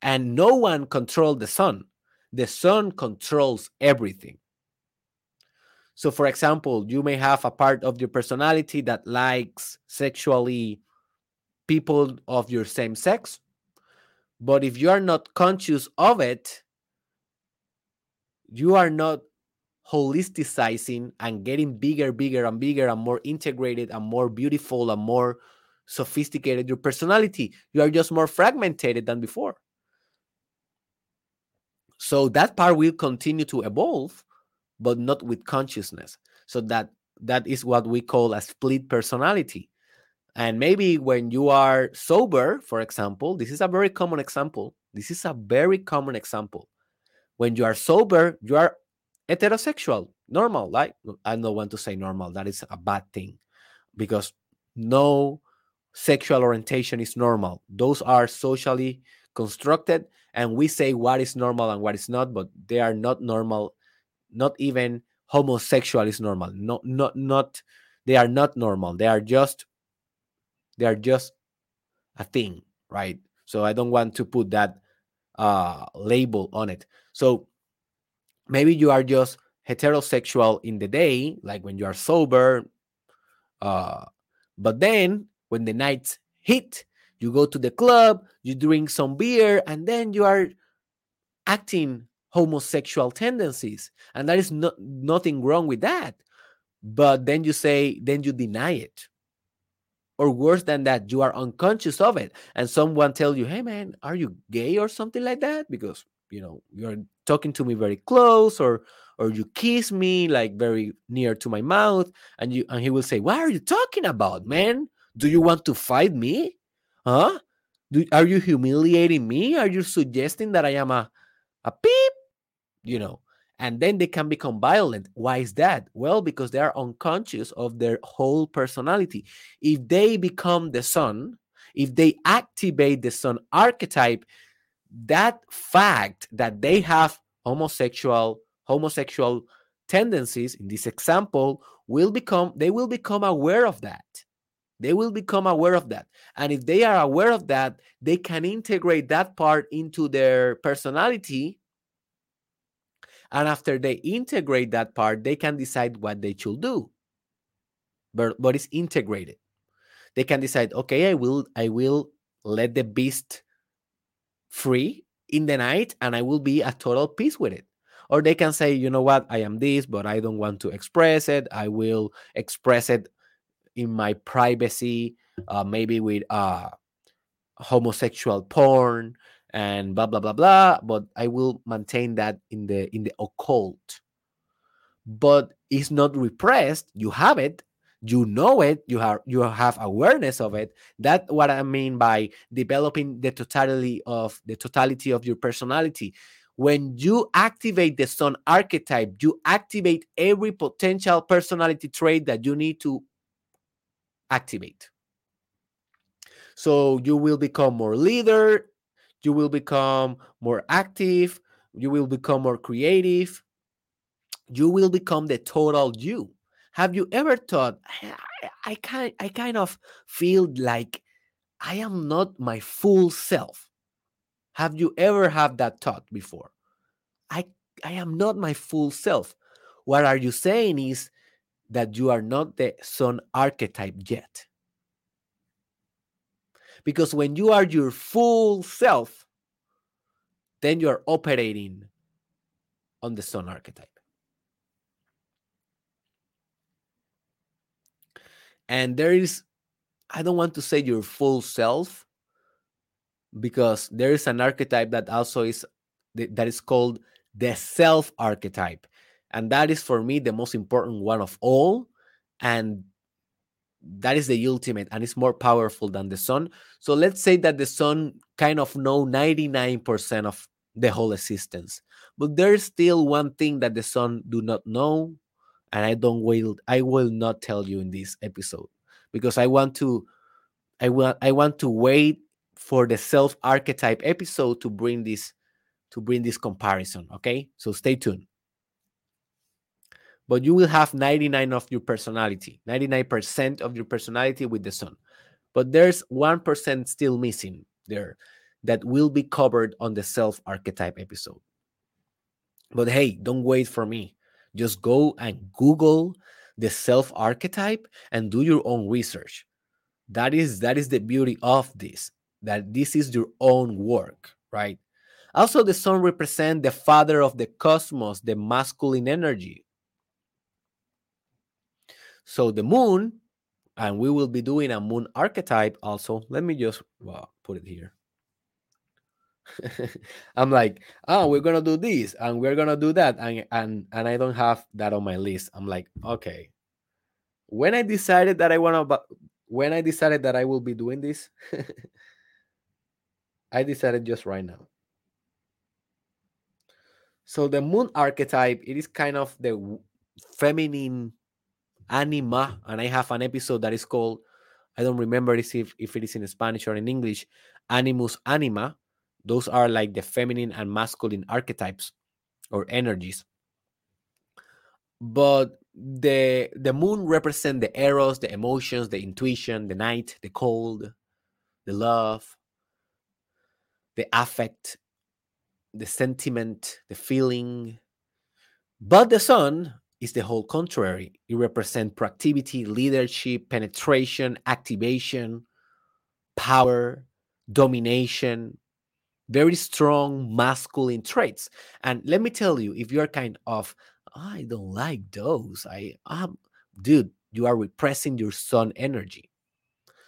And no one controls the sun. The sun controls everything. So, for example, you may have a part of your personality that likes sexually people of your same sex. But if you are not conscious of it, you are not holisticizing and getting bigger, bigger, and bigger, and more integrated, and more beautiful, and more sophisticated your personality. You are just more fragmented than before. So that part will continue to evolve, but not with consciousness. So that that is what we call a split personality. And maybe when you are sober, for example, this is a very common example. This is a very common example when you are sober, you are heterosexual, normal. Like I don't want to say normal, that is a bad thing because no sexual orientation is normal. Those are socially constructed, and we say what is normal and what is not, but they are not normal. Not even homosexual is normal. Not not not they are not normal. They are just they are just a thing, right? So I don't want to put that uh, label on it. So maybe you are just heterosexual in the day, like when you are sober. Uh, but then when the nights hit, you go to the club, you drink some beer, and then you are acting homosexual tendencies. And there is no, nothing wrong with that. But then you say, then you deny it or worse than that you are unconscious of it. And someone tell you hey man are you gay or something like that? Because you know you're talking to me very close or or you kiss me like very near to my mouth and you and he will say what are you talking about man? Do you want to fight me? Huh? Do, are you humiliating me? Are you suggesting that i am a a peep? You know and then they can become violent. Why is that? Well, because they are unconscious of their whole personality. If they become the sun, if they activate the sun archetype, that fact that they have homosexual homosexual tendencies in this example will become they will become aware of that they will become aware of that and if they are aware of that they can integrate that part into their personality and after they integrate that part, they can decide what they should do. But, but it's integrated. They can decide, okay, I will I will let the beast free in the night and I will be at total peace with it. Or they can say, you know what, I am this, but I don't want to express it. I will express it in my privacy, uh, maybe with uh, homosexual porn and blah blah blah blah but i will maintain that in the in the occult. But it's not repressed. You have it. You know it. You have you have awareness of it. That's what i mean by developing the totality of the totality of your personality. When you activate the sun archetype you activate every potential personality trait that you need to activate. So you will become more leader you will become more active you will become more creative you will become the total you have you ever thought I, I, I kind I kind of feel like I am not my full self? Have you ever had that thought before? I I am not my full self. What are you saying is that you are not the sun archetype yet. Because when you are your full self, then you are operating on the sun archetype. and there is i don't want to say your full self because there is an archetype that also is that is called the self archetype and that is for me the most important one of all and that is the ultimate and it's more powerful than the sun so let's say that the sun kind of know 99% of the whole existence but there's still one thing that the sun do not know and I don't will I will not tell you in this episode because I want to I want I want to wait for the self archetype episode to bring this to bring this comparison, okay? So stay tuned. But you will have 99 of your personality, 99% of your personality with the sun. But there's 1% still missing there that will be covered on the self archetype episode. But hey, don't wait for me. Just go and Google the self archetype and do your own research. That is that is the beauty of this. That this is your own work, right? Also, the sun represents the father of the cosmos, the masculine energy. So the moon, and we will be doing a moon archetype also. Let me just well, put it here. I'm like, oh, we're gonna do this and we're gonna do that, and and and I don't have that on my list. I'm like, okay. When I decided that I wanna, when I decided that I will be doing this, I decided just right now. So the moon archetype, it is kind of the feminine anima, and I have an episode that is called, I don't remember if if it is in Spanish or in English, animus anima those are like the feminine and masculine archetypes or energies. But the the moon represent the eros, the emotions, the intuition, the night, the cold, the love, the affect, the sentiment, the feeling. But the sun is the whole contrary. It represents proactivity, leadership, penetration, activation, power, domination, very strong masculine traits. And let me tell you, if you're kind of, I don't like those, I um, dude, you are repressing your sun energy.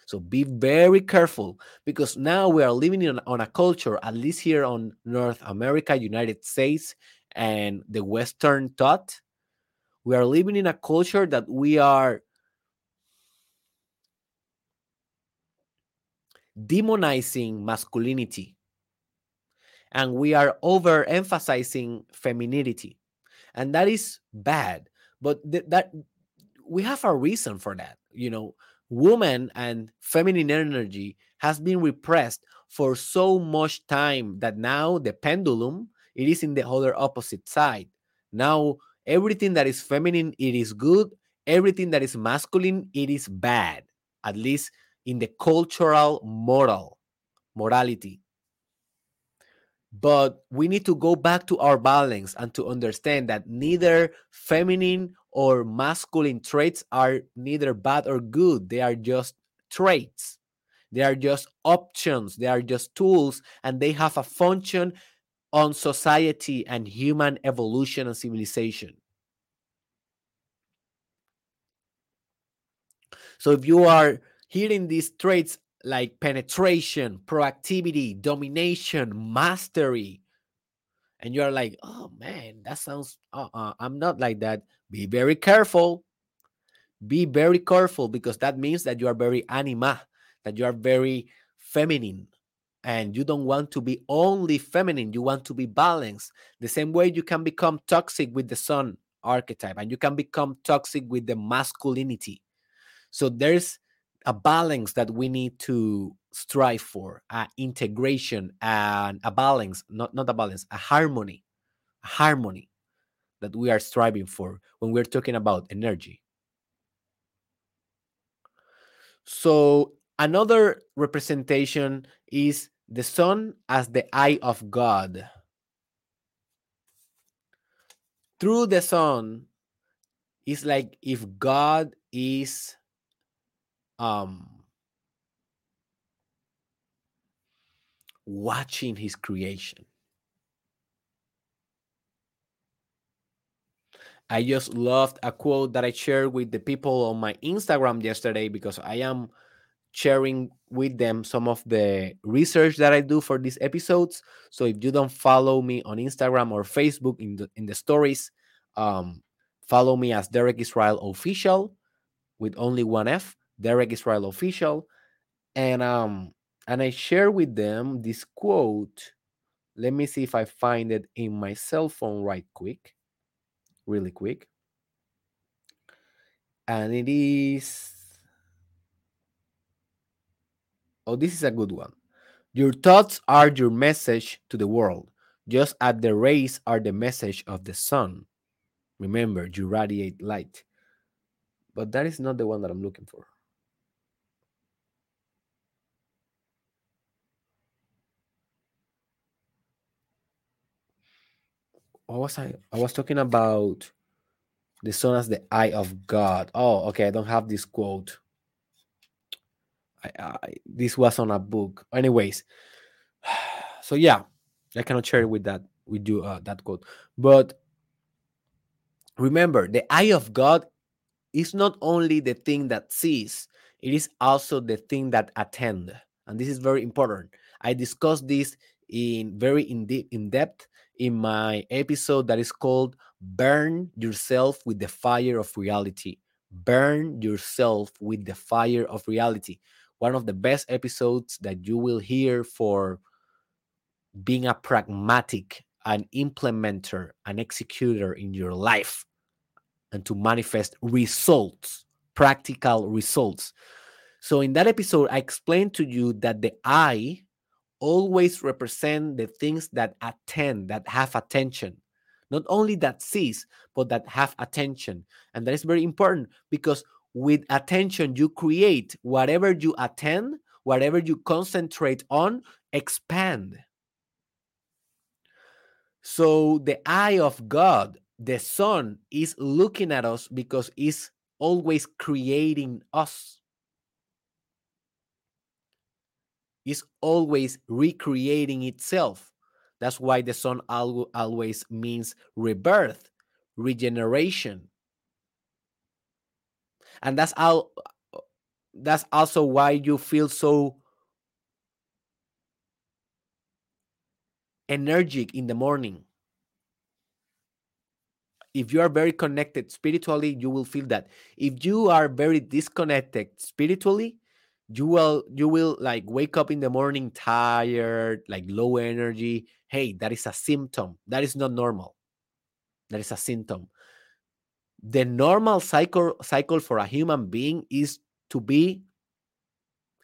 So be very careful because now we are living in, on a culture, at least here on North America, United States, and the Western thought. We are living in a culture that we are demonizing masculinity. And we are overemphasizing femininity. And that is bad. But th- that we have a reason for that. You know woman and feminine energy has been repressed for so much time that now the pendulum it is in the other opposite side. Now everything that is feminine it is good. Everything that is masculine it is bad at least in the cultural moral morality. But we need to go back to our balance and to understand that neither feminine or masculine traits are neither bad or good. They are just traits. They are just options. They are just tools and they have a function on society and human evolution and civilization so if you are hearing these traits like penetration, proactivity, domination, mastery. And you're like, oh man, that sounds, uh-uh, I'm not like that. Be very careful Be very careful because that means that you are very anima, that you are very feminine, and you don't want to be only feminine. You want to be balanced. The same way you can become toxic with the sun archetype and you can become toxic with the masculinity. So there's a balance that we need to strive for, a integration and a balance, not, not a balance, a harmony, a harmony that we are striving for when we're talking about energy. So another representation is the sun as the eye of God. Through the sun, it's like if God is um watching his creation. I just loved a quote that I shared with the people on my Instagram yesterday because I am sharing with them some of the research that I do for these episodes. So if you don't follow me on Instagram or Facebook in the in the stories, um, follow me as Derek Israel Official with only one F, Derek Israel Official, and um, and I share with them this quote. Let me see if I find it in my cell phone right quick really quick. And it is. Oh, this is a good one. Your thoughts are your message to the world, just as the rays are the message of the sun. Remember, you radiate light. But that is not the one that I'm looking for. What was I? I was talking about the sun as the eye of God. Oh, okay. I don't have this quote. I, I, this was on a book. Anyways, so yeah, I cannot share it with that with you uh, that quote. But remember, the eye of God is not only the thing that sees; it is also the thing that attend. And this is very important. I discussed this in very in, deep, in depth in my episode that is called Burn Yourself with the Fire of Reality. Burn yourself with the fire of reality. One of the best episodes that you will hear for being a pragmatic, an implementer, an executor in your life, and to manifest results, practical results. So, in that episode, I explained to you that the eye always represent the things that attend, that have attention. Not only that sees, but that have attention. And that is very important because with attention, you create whatever you attend, whatever you concentrate on, expand. So the eye of God, the sun, is looking at us because it's always creating us. is always recreating itself. That's why the sun always means rebirth, regeneration. And that's all that's also why you feel so energetic in the morning. If you are very connected spiritually, you will feel that. If you are very disconnected spiritually, you will you will like wake up in the morning tired like low energy hey that is a symptom that is not normal that is a symptom the normal cycle cycle for a human being is to be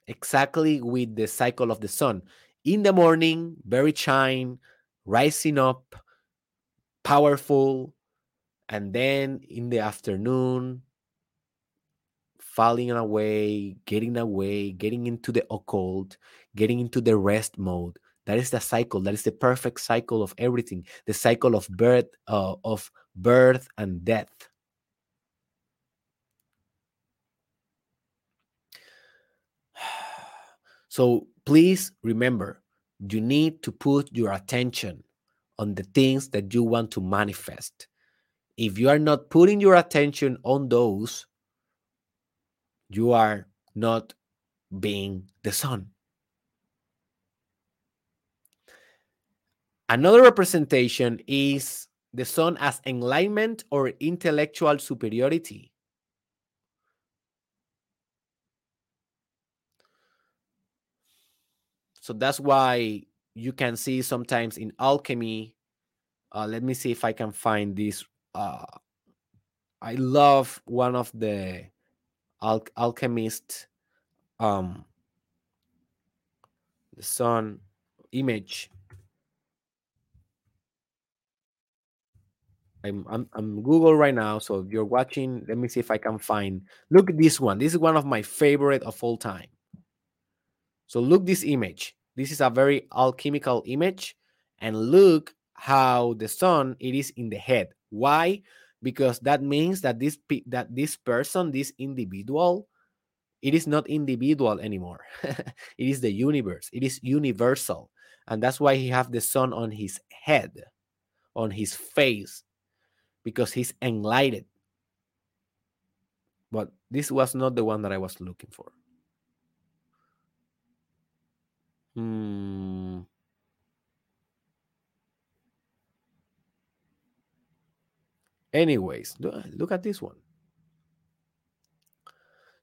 exactly with the cycle of the sun in the morning very shine rising up powerful and then in the afternoon falling away, getting away, getting into the occult, getting into the rest mode. That is the cycle. That is the perfect cycle of everything. The cycle of birth, uh, of birth and death. So please remember, you need to put your attention on the things that you want to manifest. If you are not putting your attention on those, you are not being the sun. Another representation is the sun as enlightenment or intellectual superiority. So that's why you can see sometimes in alchemy. Uh, let me see if I can find this. Uh, I love one of the al- alchemist, um, the sun image. I'm, I'm I'm Google right now, so if you're watching, let me see if I can find. Look at this one. This is one of my favorite of all time. So look this image. This is a very alchemical image, and look how the sun it is in the head. Why? Because that means that this that this person, this individual, it is not individual anymore. it is the universe. It is universal, and that's why he have the sun on his head, on his face, because he's enlightened. But this was not the one that I was looking for. Hmm. Anyways, look at this one.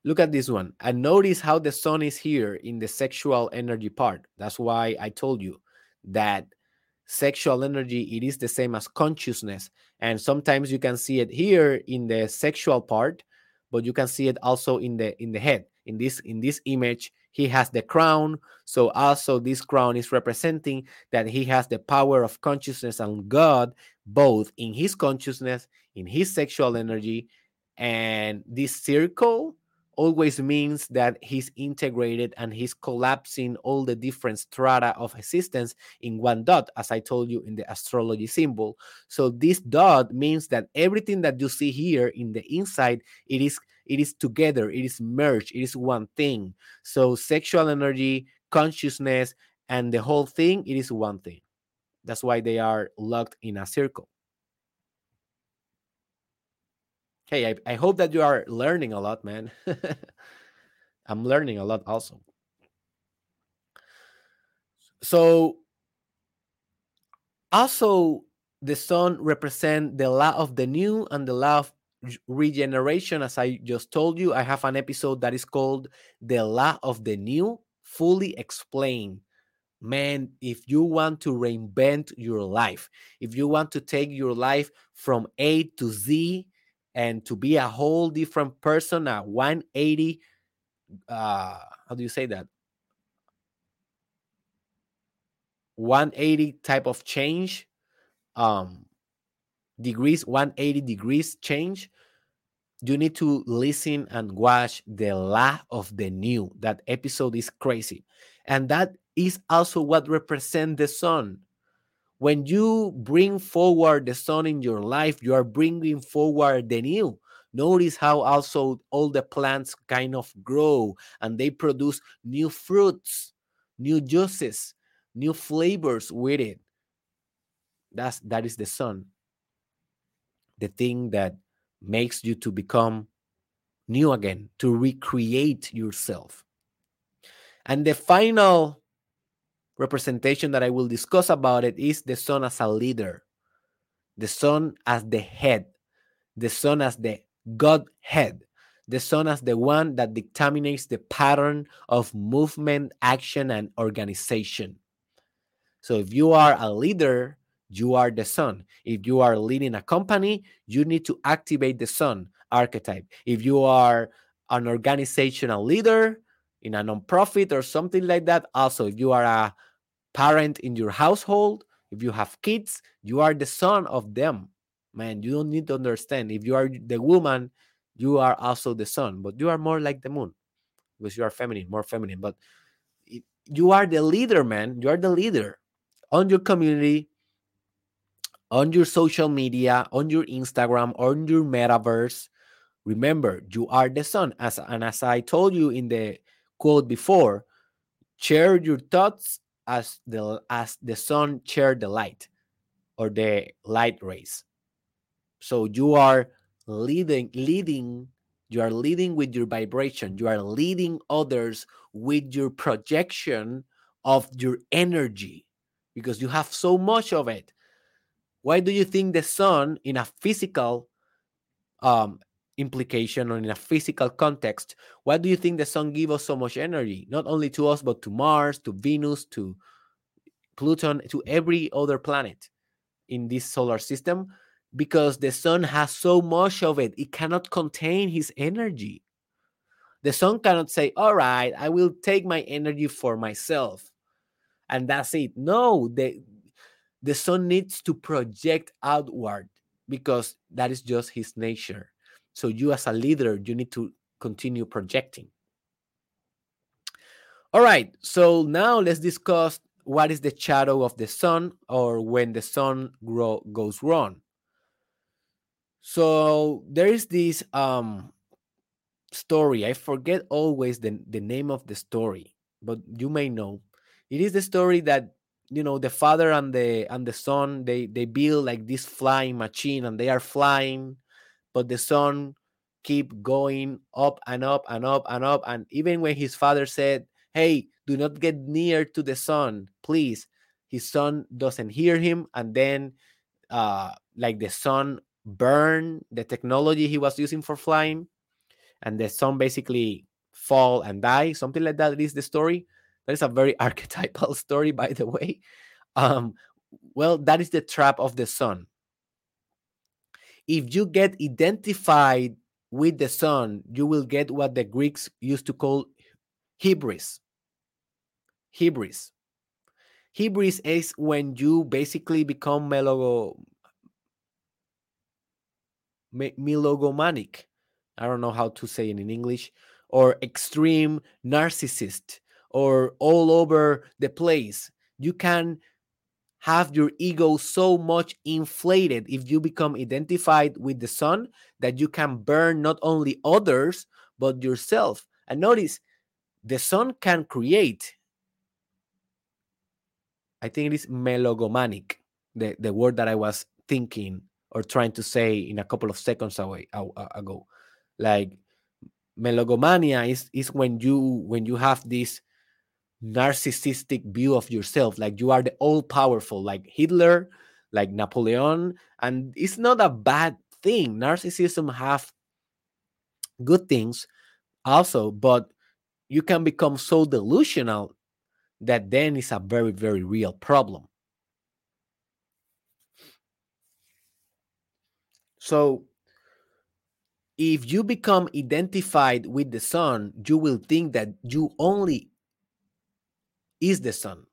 Look at this one. And notice how the sun is here in the sexual energy part. That's why I told you that sexual energy it is the same as consciousness and sometimes you can see it here in the sexual part but you can see it also in the in the head in this in this image he has the crown so also this crown is representing that he has the power of consciousness and god both in his consciousness in his sexual energy and this circle always means that he's integrated and he's collapsing all the different strata of existence in one dot, as I told you in the astrology symbol. So this dot means that everything that you see here in the inside, it is it is together, it is merged, it is one thing. So sexual energy, consciousness, and the whole thing, it is one thing. That's why they are locked in a circle. Hey, I, I hope that you are learning a lot, man. I'm learning a lot also. So, also, the sun represent the law of the new and the law of regeneration. As I just told you, I have an episode that is called The Law of the New, fully explained man, if you want to reinvent your life, if you want to take your life from A to Z, and to be a whole different person a 180 uh how do you say that 180 type of change um degrees 180 degrees change you need to listen and watch the law of the new that episode is crazy and that is also what represents the sun when you bring forward the sun in your life, you are bringing forward the new. Notice how also all the plants kind of grow and they produce new fruits, new juices, new flavors with it. That's that is the sun. The thing that makes you to become new again, to recreate yourself. And the final representation that I will discuss about it is the sun as a leader, the sun as the head, the sun as the Godhead, the sun as the one that determines the pattern of movement, action, and organization. So if you are a leader, you are the sun. If you are leading a company, you need to activate the sun archetype. If you are an organizational leader in a nonprofit or something like that, also, if you are a parent in your household, if you have kids, you are the sun of them. Man, you don't need to understand. If you are the woman, you are also the sun, but you are more like the moon because you are feminine, more feminine. But you are the leader, man. You are the leader on your community, on your social media, on your Instagram, on your metaverse. Remember, you are the sun. As and as I told you in the quote before, share your thoughts as the as the sun share the light or the light rays so you are leading leading you are leading with your vibration you are leading others with your projection of your energy because you have so much of it why do you think the sun in a physical um implication or in a physical context, why do you think the sun gives us so much energy? Not only to us, but to Mars, to Venus, to Pluto, to every other planet in this solar system, because the sun has so much of it, it cannot contain his energy. The sun cannot say, All right, I will take my energy for myself. And that's it. No, the, the sun needs to project outward because that is just his nature. So you as a leader, you need to continue projecting. All right. So now let's discuss what is the shadow of the sun or when the sun grow, goes wrong. So there is this um story. I forget always the, the name of the story, but you may know. It is the story that you know the father and the and the son they they build like this flying machine and they are flying but the son keep going up and up and up and up and even when his father said hey do not get near to the sun please his son doesn't hear him and then uh like the sun burn the technology he was using for flying and the son basically fall and die something like that is the story that is a very archetypal story, by the way. Um, well, that is the trap of the sun. If you get identified with the sun, you will get what the Greeks used to call hybris. Hybris. Hybris is when you basically become melogo, melogomanic. I don't know how to say it in English, or extreme narcissist or all over the place. You can have your ego so much inflated if you become identified with the sun that you can burn not only others but yourself. And notice the sun can create. I think it is melogomanic, the, the word that I was thinking or trying to say in a couple of seconds away ago. Like melogomania is, is when you when you have this narcissistic view of yourself like you are the all powerful like hitler like napoleon and it's not a bad thing. Narcissism have good things also but you can become so delusional that then it's a very very real problem. So if you become identified with the sun you will think that you only is the sun,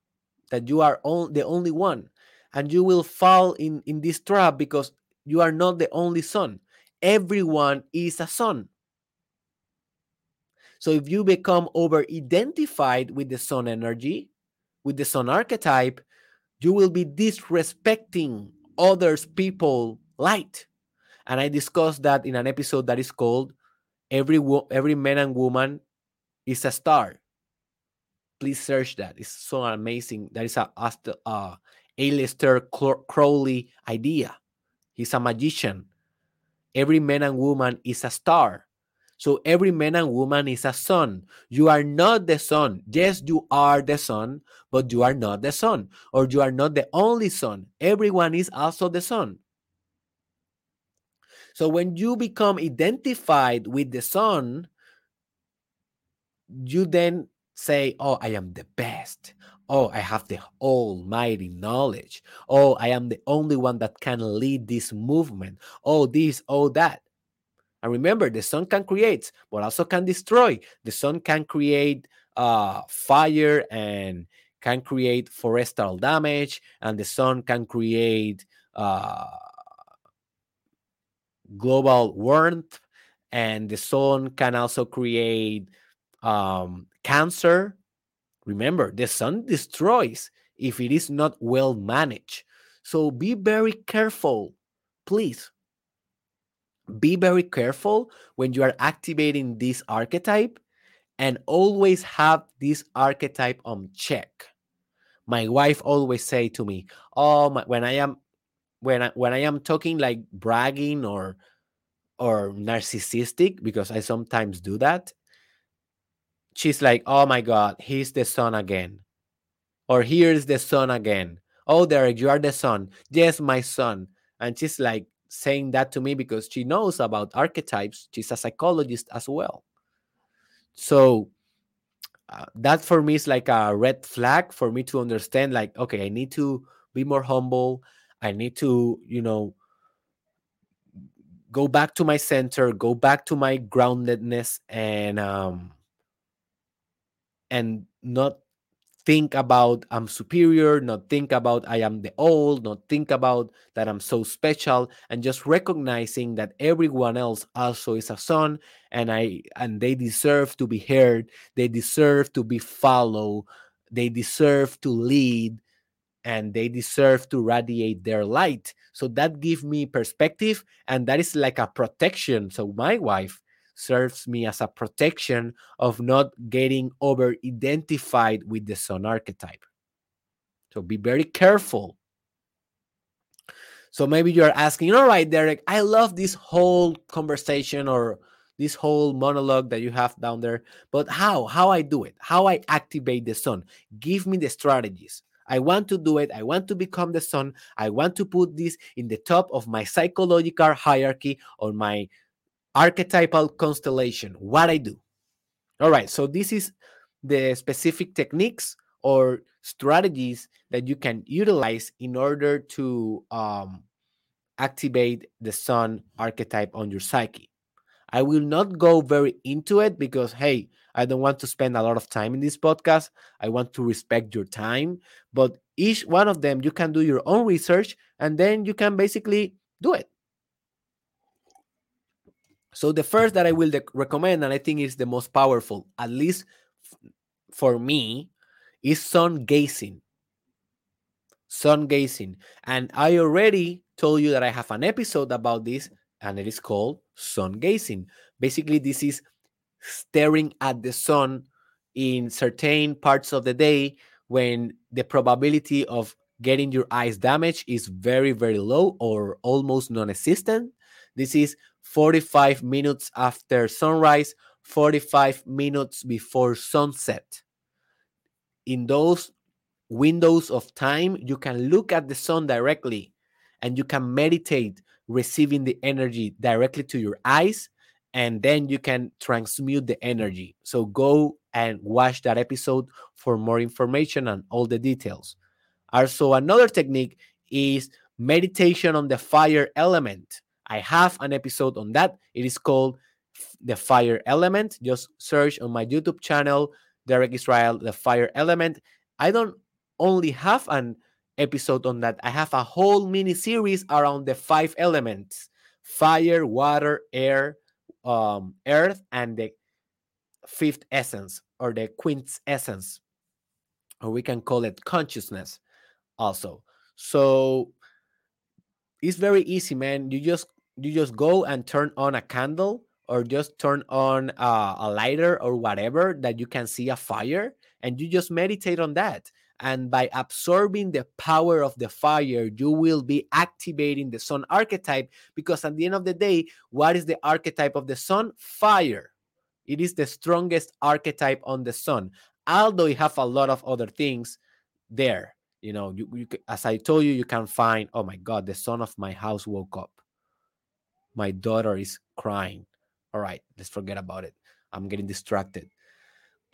that you are the only one. And you will fall in, in this trap because you are not the only sun. Everyone is a sun. So if you become over identified with the sun energy, with the sun archetype, you will be disrespecting others people light. And I discussed that in an episode that is called Every Every Man and Woman is a Star please search that. It's so amazing. That is a uh, Aleister Crowley idea. He's a magician. Every man and woman is a star. So every man and woman is a sun. You are not the sun. Yes, you are the sun, but you are not the sun, or you are not the only sun. Everyone is also the sun. So when you become identified with the sun, you then say, Oh, I am the best. Oh, I have the almighty knowledge. Oh, I am the only one that can lead this movement. Oh, this, oh, that. And remember, the sun can create, but also can destroy. The sun can create uh, fire and can create forestal damage, and the sun can create uh, global warmth, and the sun can also create um, cancer. Remember, the sun destroys if it is not well managed. So be very careful, please. Be very careful when you are activating this archetype and always have this archetype on check. My wife always say to me, "Oh, my, when I am when I, when I am talking like bragging or or narcissistic because I sometimes do that, she's like, oh my God, he's the sun again. Or here's the sun again. Oh, Derek, you are the sun. Yes, my son. And she's like saying that to me because she knows about archetypes. She's a psychologist as well. So uh, that for me is like a red flag for me to understand like okay, I need to be more humble. I need to, you know, go back to my center, go back to my groundedness and um and not think about I'm superior, not think about I am the old, not think about that I'm so special, and just recognizing that everyone else also is a sun and I and they deserve to be heard, they deserve to be followed, they deserve to lead, and they deserve to radiate their light. So that gives me perspective, and that is like a protection. So my wife serves me as a protection of not getting over identified with the sun archetype. So be very careful. So maybe you're asking, all right, Derek, I love this whole conversation or this whole monologue that you have down there, but how? How I do it? How I activate the sun? Give me the strategies. I want to do it. I want to become the sun. I want to put this in the top of my psychological hierarchy or my archetypal constellation, what I do. All right, so this is the specific techniques or strategies that you can utilize in order to um, activate the sun archetype on your psyche. I will not go very into it because, hey, I don't want to spend a lot of time in this podcast. I want to respect your time. But each one of them, you can do your own research and then you can basically do it. So the first that I will recommend, and I think is the most powerful, at least for me, is sun gazing. Sun gazing. And I already told you that I have an episode about this, and it is called sun gazing. Basically, this is staring at the sun in certain parts of the day when the probability of getting your eyes damaged is very, very low or almost non existent. This is 45 minutes after sunrise, 45 minutes before sunset. In those windows of time, you can look at the sun directly and you can meditate receiving the energy directly to your eyes and then you can transmute the energy. So go and watch that episode for more information and all the details. Also, another technique is meditation on the fire element. I have an episode on that. It is called The Fire Element. Just search on my YouTube channel, Derek Israel, The Fire Element. I don't only have an episode on that, I have a whole mini series around the five elements fire, water, air, um, earth, and the fifth essence or the quintessence, or we can call it consciousness also. So it's very easy, man. You just you just go and turn on a candle or just turn on uh, a lighter or whatever that you can see a fire and you just meditate on that. And by absorbing the power of the fire you will be activating the sun archetype because at the end of the day what is the archetype of the sun? Fire. It is the strongest archetype on the sun. Although it have a lot of other things there you know you, you as i told you you can find oh my god the son of my house woke up my daughter is crying. All right let's forget about it. I'm getting distracted.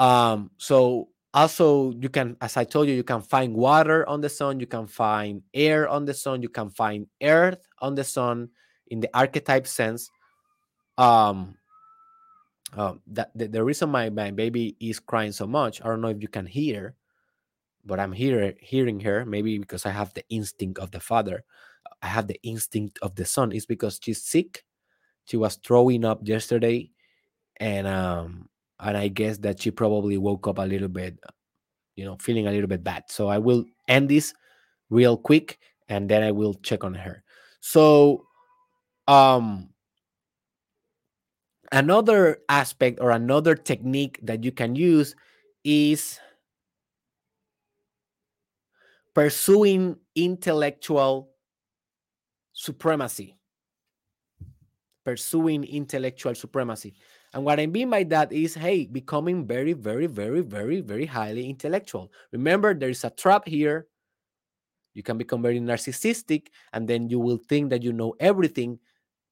Um so also you can as i told you you can find water on the sun you can find air on the sun you can find earth on the sun in the archetype sense. Um uh, that the, the reason my, my baby is crying so much i don't know if you can hear but i'm here hearing her maybe because i have the instinct of the father I have the instinct of the sun is because she's sick. She was throwing up yesterday, and um, and I guess that she probably woke up a little bit, you know, feeling a little bit bad. So I will end this real quick, and then I will check on her. So, um, another aspect or another technique that you can use is pursuing intellectual supremacy, pursuing intellectual supremacy. And what I mean by that is, hey, becoming very, very, very, very, very highly intellectual. Remember, there is a trap here. You can become very narcissistic, and then you will think that you know everything.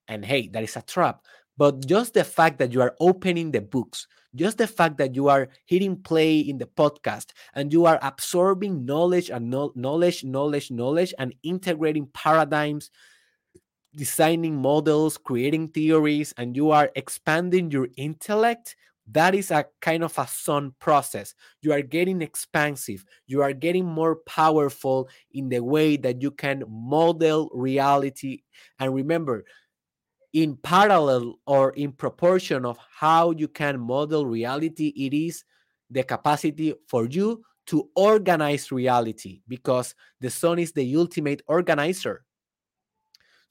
And hey, that is a trap. But just the fact that you are opening the books, just the fact that you are hitting play in the podcast and you are absorbing knowledge and no- knowledge, knowledge, knowledge, and integrating paradigms, designing models, creating theories, and you are expanding your intellect, that is a kind of a sun process. You are getting expansive. You are getting more powerful in the way that you can model reality. And remember, in parallel or in proportion of how you can model reality, it is the capacity for you to organize reality because the sun is the ultimate organizer.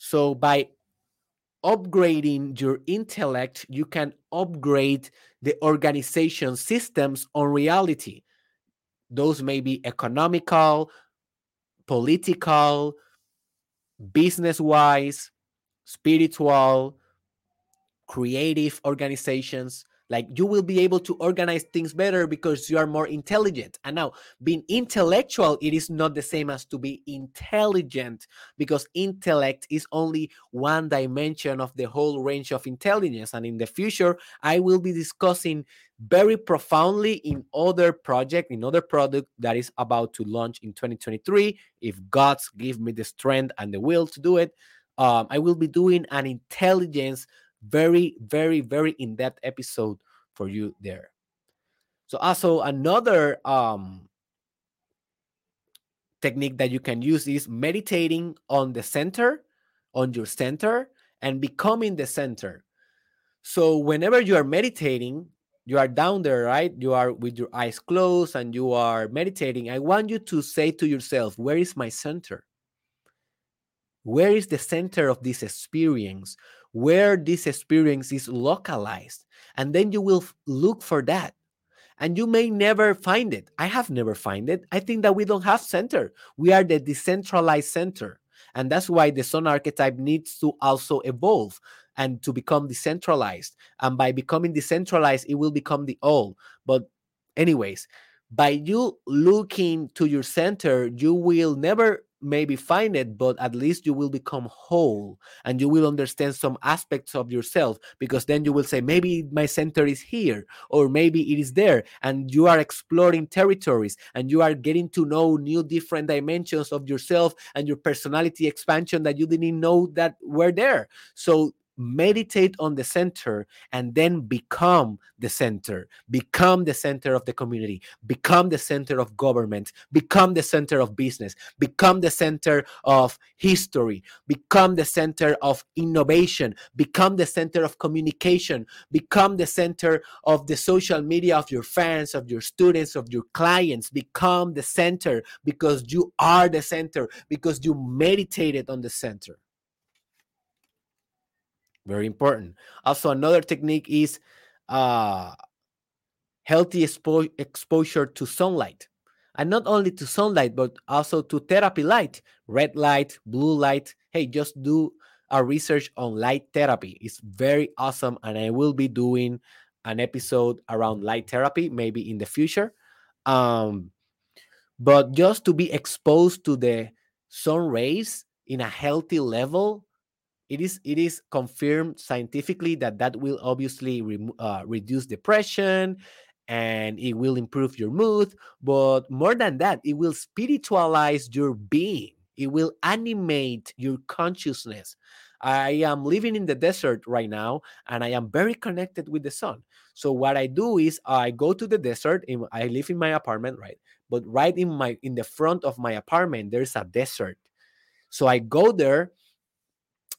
So by upgrading your intellect, you can upgrade the organization systems on reality. Those may be economical, political, business wise, spiritual, creative organizations. Like you will be able to organize things better because you are more intelligent. And now, being intellectual, it is not the same as to be intelligent because intellect is only one dimension of the whole range of intelligence. And in the future, I will be discussing very profoundly in other project, in other product that is about to launch in 2023. If God's give me the strength and the will to do it, um, I will be doing an intelligence very, very, very in depth episode for you there. So, also another um, technique that you can use is meditating on the center, on your center, and becoming the center. So, whenever you are meditating, you are down there, right? You are with your eyes closed and you are meditating. I want you to say to yourself, Where is my center? Where is the center of this experience? Where this experience is localized? And then you will look for that. And you may never find it. I have never find it. I think that we don't have center. We are the decentralized center. And that's why the sun archetype needs to also evolve and to become decentralized. And by becoming decentralized, it will become the all. But, anyways, by you looking to your center, you will never maybe find it, but at least you will become whole and you will understand some aspects of yourself because then you will say, maybe my center is here or maybe it is there. And you are exploring territories and you are getting to know new different dimensions of yourself and your personality expansion that you didn't know that were there. So meditate on the center and then become the center. Become the center of the community. Become the center of government. Become the center of business. Become the center of history. Become the center of innovation. Become the center of communication. Become the center of the social media of your fans of your students of your clients. Become the center because you are the center because you meditated on the center very important. Also, another technique is uh, healthy expo- exposure to sunlight. And not only to sunlight, but also to therapy light, red light, blue light. Hey, just do a research on light therapy. It's very awesome. And I will be doing an episode around light therapy maybe in the future. Um, but just to be exposed to the sun rays in a healthy level it is it is confirmed scientifically that that will obviously re, uh, reduce depression and it will improve your mood but more than that it will spiritualize your being. It will animate your consciousness. I am living in the desert right now and i am very connected with the sun. So what i do is i go to the desert in, i live in my apartment right? But right in my in the front of my apartment there's a desert. So i go there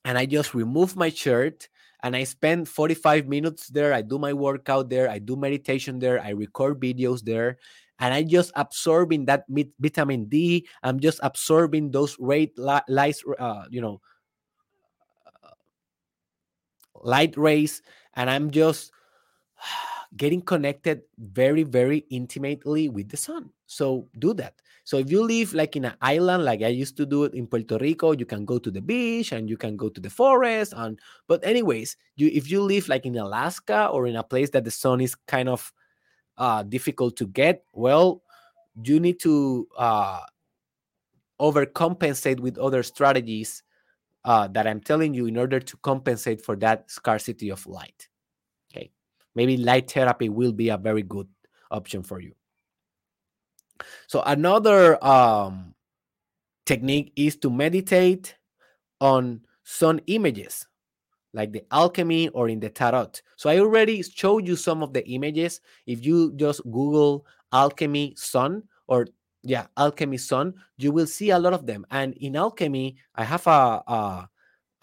and I just remove my shirt and I spend 45 minutes there. I do my workout there. I do meditation there. I record videos there. And I just absorbing that vitamin D. I'm just absorbing those rate light, uh, you know, light rays. And I'm just getting connected very, very intimately with the sun. So do that. So if you live like in an island, like I used to do it in Puerto Rico, you can go to the beach and you can go to the forest. And but anyways, you if you live like in Alaska or in a place that the sun is kind of uh, difficult to get, well, you need to uh, overcompensate with other strategies uh, that I'm telling you in order to compensate for that scarcity of light. Maybe light therapy will be a very good option for you. So, another um, technique is to meditate on sun images like the alchemy or in the tarot. So I already showed you some of the images. If you just Google alchemy sun or yeah, alchemy sun, you will see a lot of them. And in alchemy, I have a, a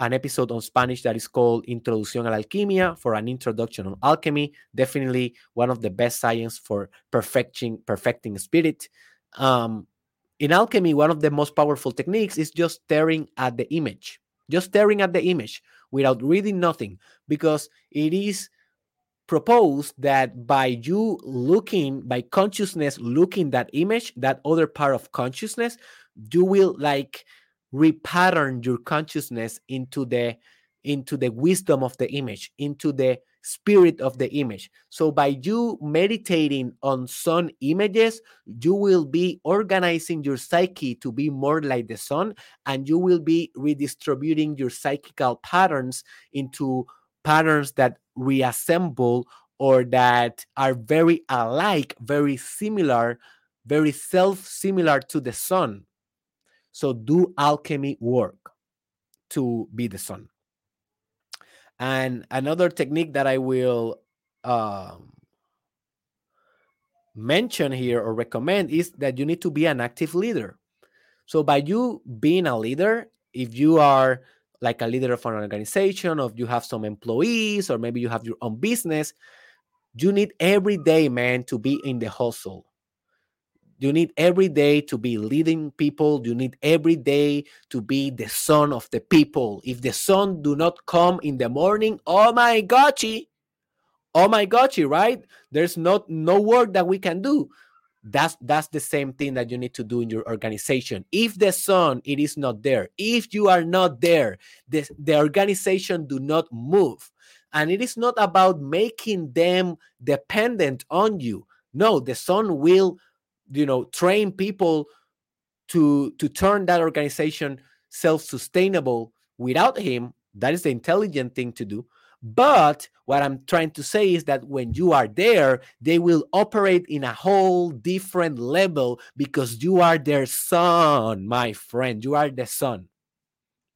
an episode on Spanish that is called Introducción a la Alquimia for an introduction on alchemy. Definitely one of the best science for perfecting perfecting spirit. Um, in alchemy, one of the most powerful techniques is just staring at the image, just staring at the image without reading nothing, because it is proposed that by you looking by consciousness looking that image that other part of consciousness you will like repattern your consciousness into the into the wisdom of the image into the spirit of the image. So by you meditating on sun images you will be organizing your psyche to be more like the sun and you will be redistributing your psychical patterns into patterns that reassemble or that are very alike very similar very self similar to the sun so do alchemy work to be the sun. And another technique that I will um, mention here or recommend is that you need to be an active leader. So by you being a leader, if you are like a leader of an organization, or if you have some employees, or maybe you have your own business, you need every day, man, to be in the hustle you need every day to be leading people. You need every day to be the sun of the people. If the sun do not come in the morning oh my gotchi oh my gotchi right? There's not no work that we can do. That's that's the same thing that you need to do in your organization. If the sun it is not there. If you are not there the, the organization do not move. And it is not about making them dependent on you. No the sun will you know train people to to turn that organization self-sustainable without him that is the intelligent thing to do. But what i'm trying to say is that when you are there they will operate in a whole different level because you are their sun my friend. You are the sun.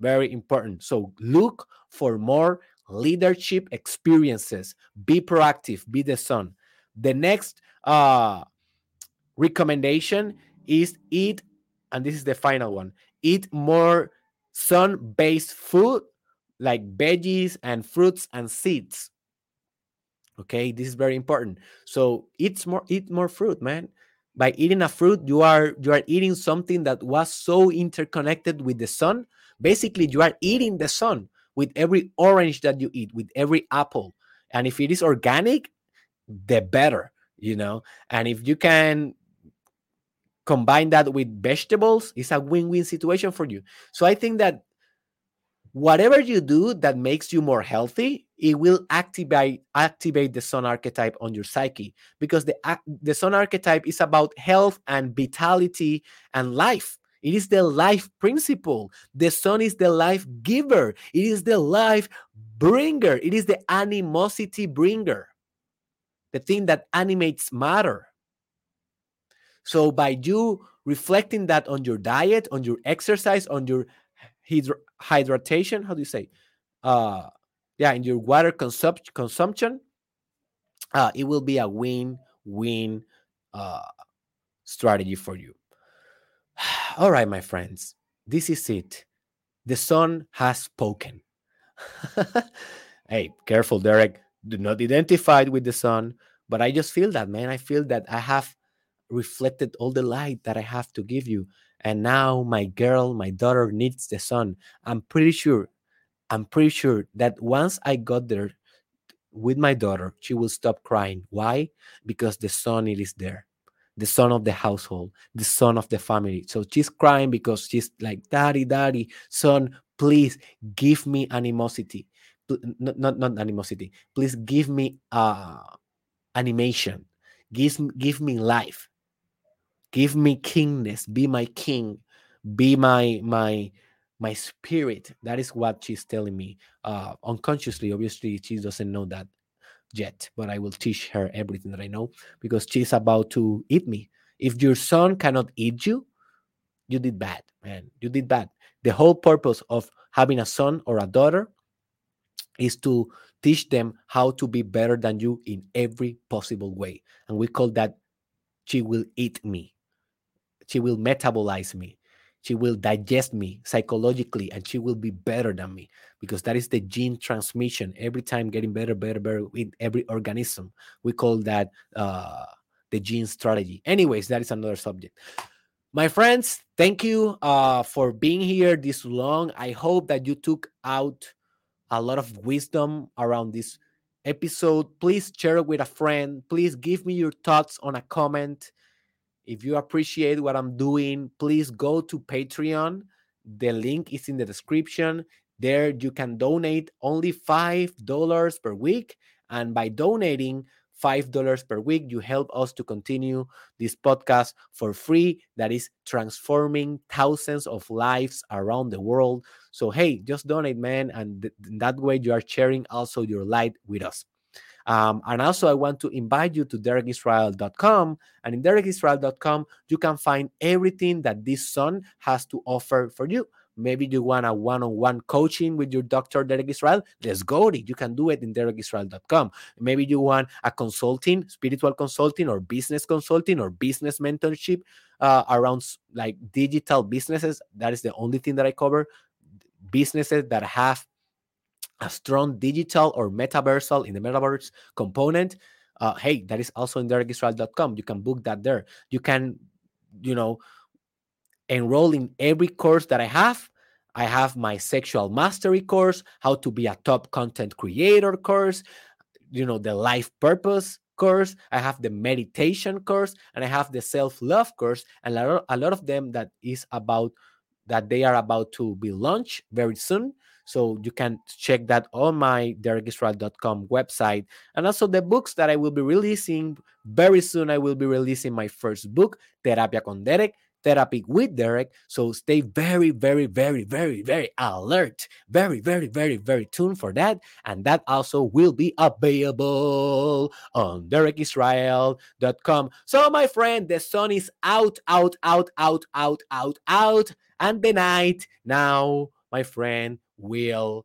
Very important. So look for more leadership experiences. Be proactive. Be the sun. The next uh recommendation is eat, and this is the final one eat more sun based food like veggies and fruits and seeds. Okay, this is very important. So eat more, eat more fruit, man. By eating a fruit, you are you are eating something that was so interconnected with the sun. Basically, you are eating the sun with every orange that you eat, with every apple. And if it is organic, the better, you know. And if you can combine that with vegetables, it's a win-win situation for you. So I think that whatever you do that makes you more healthy, it will activate activate the sun archetype on your psyche because the the sun archetype is about health and vitality and life. It is the life principle. The sun is the life giver. It is the life bringer. It is the animosity bringer. The thing that animates matter. So by you reflecting that on your diet, on your exercise, on your hydra- hydration, how do you say? Uh, yeah, in your water consum- consumption, uh, it will be a win-win uh, strategy for you. All right, my friends, this is it. The sun has spoken. hey, careful, Derek. Do not identify with the sun, but I just feel that, man. I feel that I have reflected all the light that I have to give you. And now my girl, my daughter needs the sun. I'm pretty sure, I'm pretty sure that once I got there with my daughter, she will stop crying. Why? Because the sun it is there. The sun of the household, the sun of the family. So she's crying because she's like, Daddy, Daddy, sun, please give me animosity. Not, not, not animosity. Please give me uh animation. Give, give me life. Give me kingness. Be my king. be my my my spirit that is what she's telling me uh unconsciously obviously she doesn't know that yet but i will teach her everything that i know because she's about to eat me if your son cannot eat you you did bad man you did bad the whole purpose of having a son or a daughter is to teach them how to be better than you in every possible way and we call that she will eat me she will metabolize me. She will digest me psychologically and she will be better than me because that is the gene transmission. Every time getting better better better in every organism we call that uh, the gene strategy. Anyways that is another subject. My friends thank you uh, for being here this long. I hope that you took out a lot of wisdom around this episode. Please share it with a friend. Please give me your thoughts on a comment if you appreciate what I'm doing, please go to Patreon. The link is in the description. There you can donate only $5 per week. And by donating $5 per week, you help us to continue this podcast for free that is transforming thousands of lives around the world. So, hey, just donate, man. And th- that way you are sharing also your light with us. Um, and also, I want to invite you to derekisrael.com. And in derekisrael.com, you can find everything that this sun has to offer for you. Maybe you want a one on one coaching with your doctor, Derek Israel. Let's go. You can do it in derekisrael.com. Maybe you want a consulting, spiritual consulting, or business consulting, or business mentorship uh, around like digital businesses. That is the only thing that I cover. Businesses that have a strong digital or metaversal in the metaverse component, uh, hey, that is also in derekisrael.com. You can book that there. You can, you know, enroll in every course that I have. I have my sexual mastery course, how to be a top content creator course, you know, the life purpose course. I have the meditation course, and I have the self love course, and a lot, a lot of them that is about that they are about to be launched very soon. So you can check that on my derekisrael.com website. And also the books that I will be releasing very soon. I will be releasing my first book, Terapia con Derek, Therapy with Derek. So stay very, very, very, very, very alert. Very, very, very, very tuned for that. And that also will be available on derekisrael.com. So, my friend, the sun is out, out, out, out, out, out, out. And the night now, my friend, will